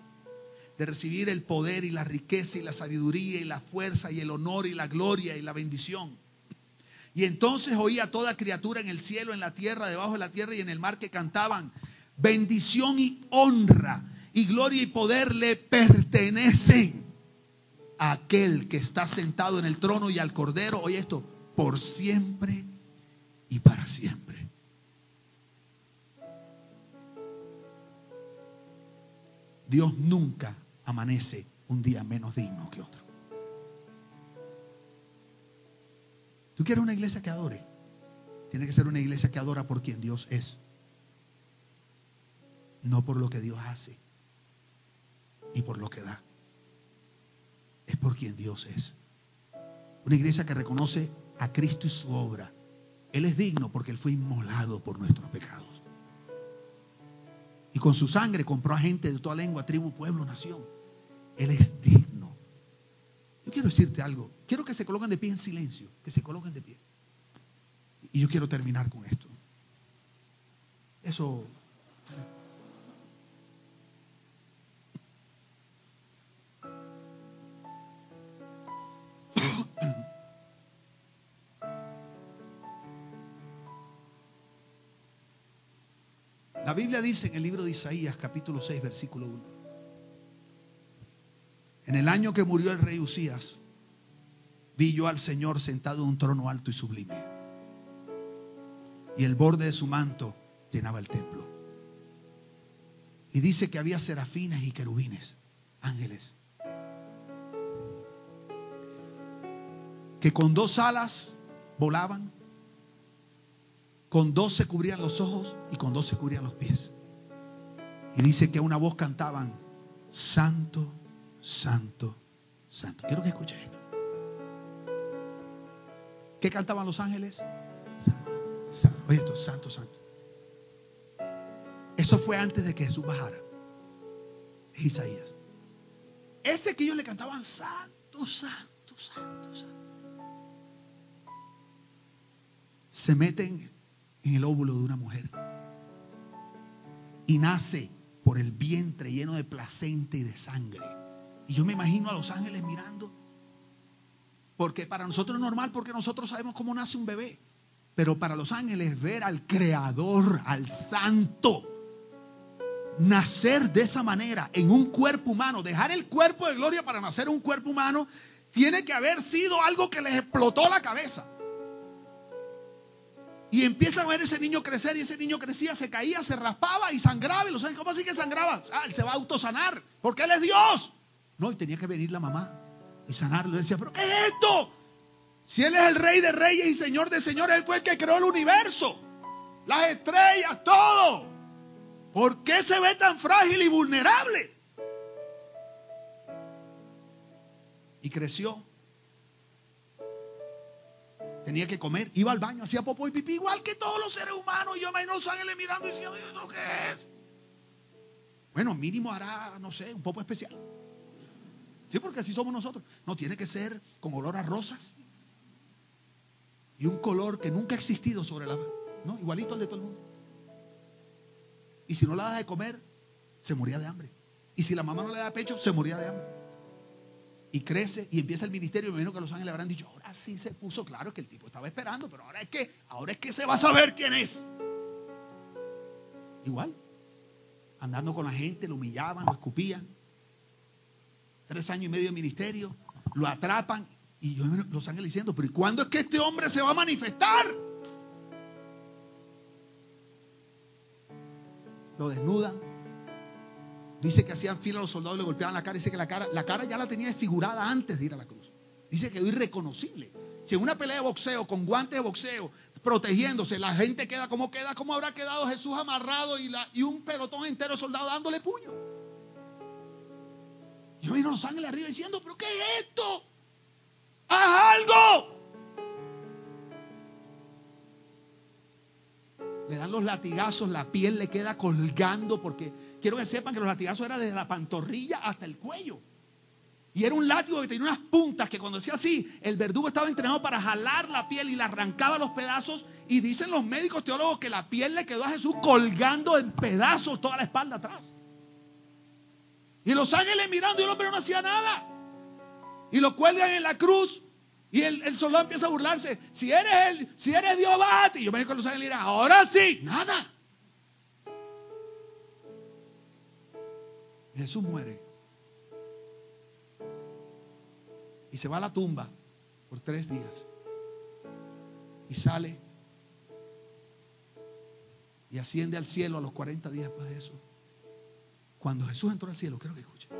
de recibir el poder y la riqueza y la sabiduría y la fuerza y el honor y la gloria y la bendición. Y entonces oí a toda criatura en el cielo, en la tierra, debajo de la tierra y en el mar que cantaban, bendición y honra y gloria y poder le pertenecen aquel que está sentado en el trono y al cordero, oye esto, por siempre y para siempre. Dios nunca amanece un día menos digno que otro. ¿Tú quieres una iglesia que adore? Tiene que ser una iglesia que adora por quien Dios es, no por lo que Dios hace, ni por lo que da. Es por quien Dios es. Una iglesia que reconoce a Cristo y su obra. Él es digno porque Él fue inmolado por nuestros pecados. Y con su sangre compró a gente de toda lengua, tribu, pueblo, nación. Él es digno. Yo quiero decirte algo. Quiero que se coloquen de pie en silencio. Que se coloquen de pie. Y yo quiero terminar con esto. Eso La Biblia dice en el libro de Isaías, capítulo 6, versículo 1. En el año que murió el rey Usías, vi yo al Señor sentado en un trono alto y sublime. Y el borde de su manto llenaba el templo. Y dice que había serafines y querubines, ángeles, que con dos alas volaban con dos se cubrían los ojos y con dos se cubrían los pies. Y dice que a una voz cantaban, Santo, Santo, Santo. Quiero que escuche esto. ¿Qué cantaban los ángeles? Santo, Oye esto, Santo, Santo. Eso fue antes de que Jesús bajara. Es Isaías. Ese que ellos le cantaban, Santo, Santo, Santo, Santo. Se meten en el óvulo de una mujer. Y nace por el vientre lleno de placenta y de sangre. Y yo me imagino a los ángeles mirando. Porque para nosotros es normal, porque nosotros sabemos cómo nace un bebé. Pero para los ángeles ver al creador, al santo, nacer de esa manera en un cuerpo humano, dejar el cuerpo de gloria para nacer un cuerpo humano, tiene que haber sido algo que les explotó la cabeza. Y empiezan a ver ese niño crecer y ese niño crecía, se caía, se raspaba y sangraba. Y los ¿cómo así que sangraba? Ah, él se va a autosanar, porque él es Dios. No, y tenía que venir la mamá y sanarlo. Y decía, ¿pero qué es esto? Si él es el rey de reyes y señor de señores, él fue el que creó el universo, las estrellas, todo. ¿Por qué se ve tan frágil y vulnerable? Y creció. Tenía que comer, iba al baño, hacía popó y pipí, igual que todos los seres humanos. Y yo imagino los ángeles mirando y diciendo, ¿no qué es? Bueno, mínimo hará, no sé, un popo especial. Sí, porque así somos nosotros. No, tiene que ser con olor a rosas. Y un color que nunca ha existido sobre la... No, igualito al de todo el mundo. Y si no la da de comer, se moría de hambre. Y si la mamá no le da pecho, se moría de hambre. Y crece y empieza el ministerio. Me imagino que los ángeles habrán dicho, ahora sí se puso claro que el tipo estaba esperando, pero ahora es que, ahora es que se va a saber quién es. Igual, andando con la gente, lo humillaban, lo escupían. Tres años y medio de ministerio, lo atrapan. Y yo los ángeles diciendo, pero ¿y cuándo es que este hombre se va a manifestar? Lo desnudan, Dice que hacían fila los soldados, le golpeaban la cara. Dice que la cara, la cara ya la tenía desfigurada antes de ir a la cruz. Dice que quedó irreconocible. Si en una pelea de boxeo, con guantes de boxeo, protegiéndose, la gente queda como queda, ¿cómo habrá quedado Jesús amarrado y, la, y un pelotón entero de soldados dándole puño? Yo vino los ángeles arriba diciendo, ¿pero qué es esto? ¡Haz algo! Le dan los latigazos, la piel le queda colgando porque quiero que sepan que los latigazos eran desde la pantorrilla hasta el cuello. Y era un látigo que tenía unas puntas que cuando hacía así, el verdugo estaba entrenado para jalar la piel y la arrancaba los pedazos. Y dicen los médicos teólogos que la piel le quedó a Jesús colgando en pedazos toda la espalda atrás. Y los ángeles mirando y el hombre no hacía nada. Y lo cuelgan en la cruz. Y el, soldado empieza a burlarse. Si eres él, si eres Dios, bate. Y yo me digo con los ángeles, ahora sí, nada. Jesús muere. Y se va a la tumba por tres días. Y sale. Y asciende al cielo a los 40 días después de eso. Cuando Jesús entró al cielo, quiero que escuchen.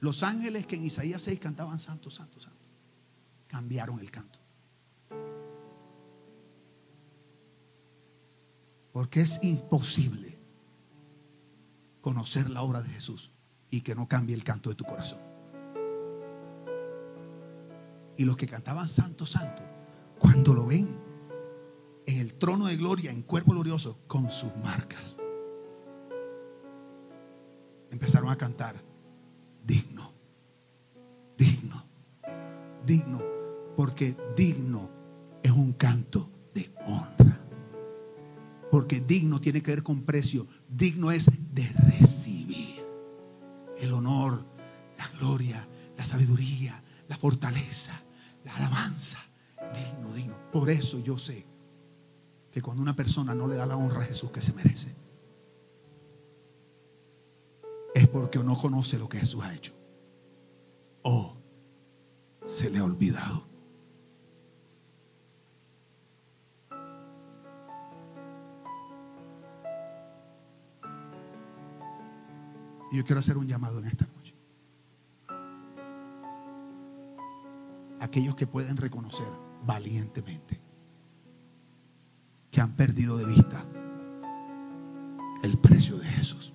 Los ángeles que en Isaías 6 cantaban santo, santo, santo, cambiaron el canto. Porque es imposible conocer la obra de Jesús y que no cambie el canto de tu corazón. Y los que cantaban Santo, Santo, cuando lo ven en el trono de gloria, en cuerpo glorioso, con sus marcas, empezaron a cantar, digno, digno, digno, porque digno Porque digno tiene que ver con precio. Digno es de recibir el honor, la gloria, la sabiduría, la fortaleza, la alabanza. Digno, digno. Por eso yo sé que cuando una persona no le da la honra a Jesús que se merece, es porque no conoce lo que Jesús ha hecho. O se le ha olvidado. Yo quiero hacer un llamado en esta noche. Aquellos que pueden reconocer valientemente que han perdido de vista el precio de Jesús.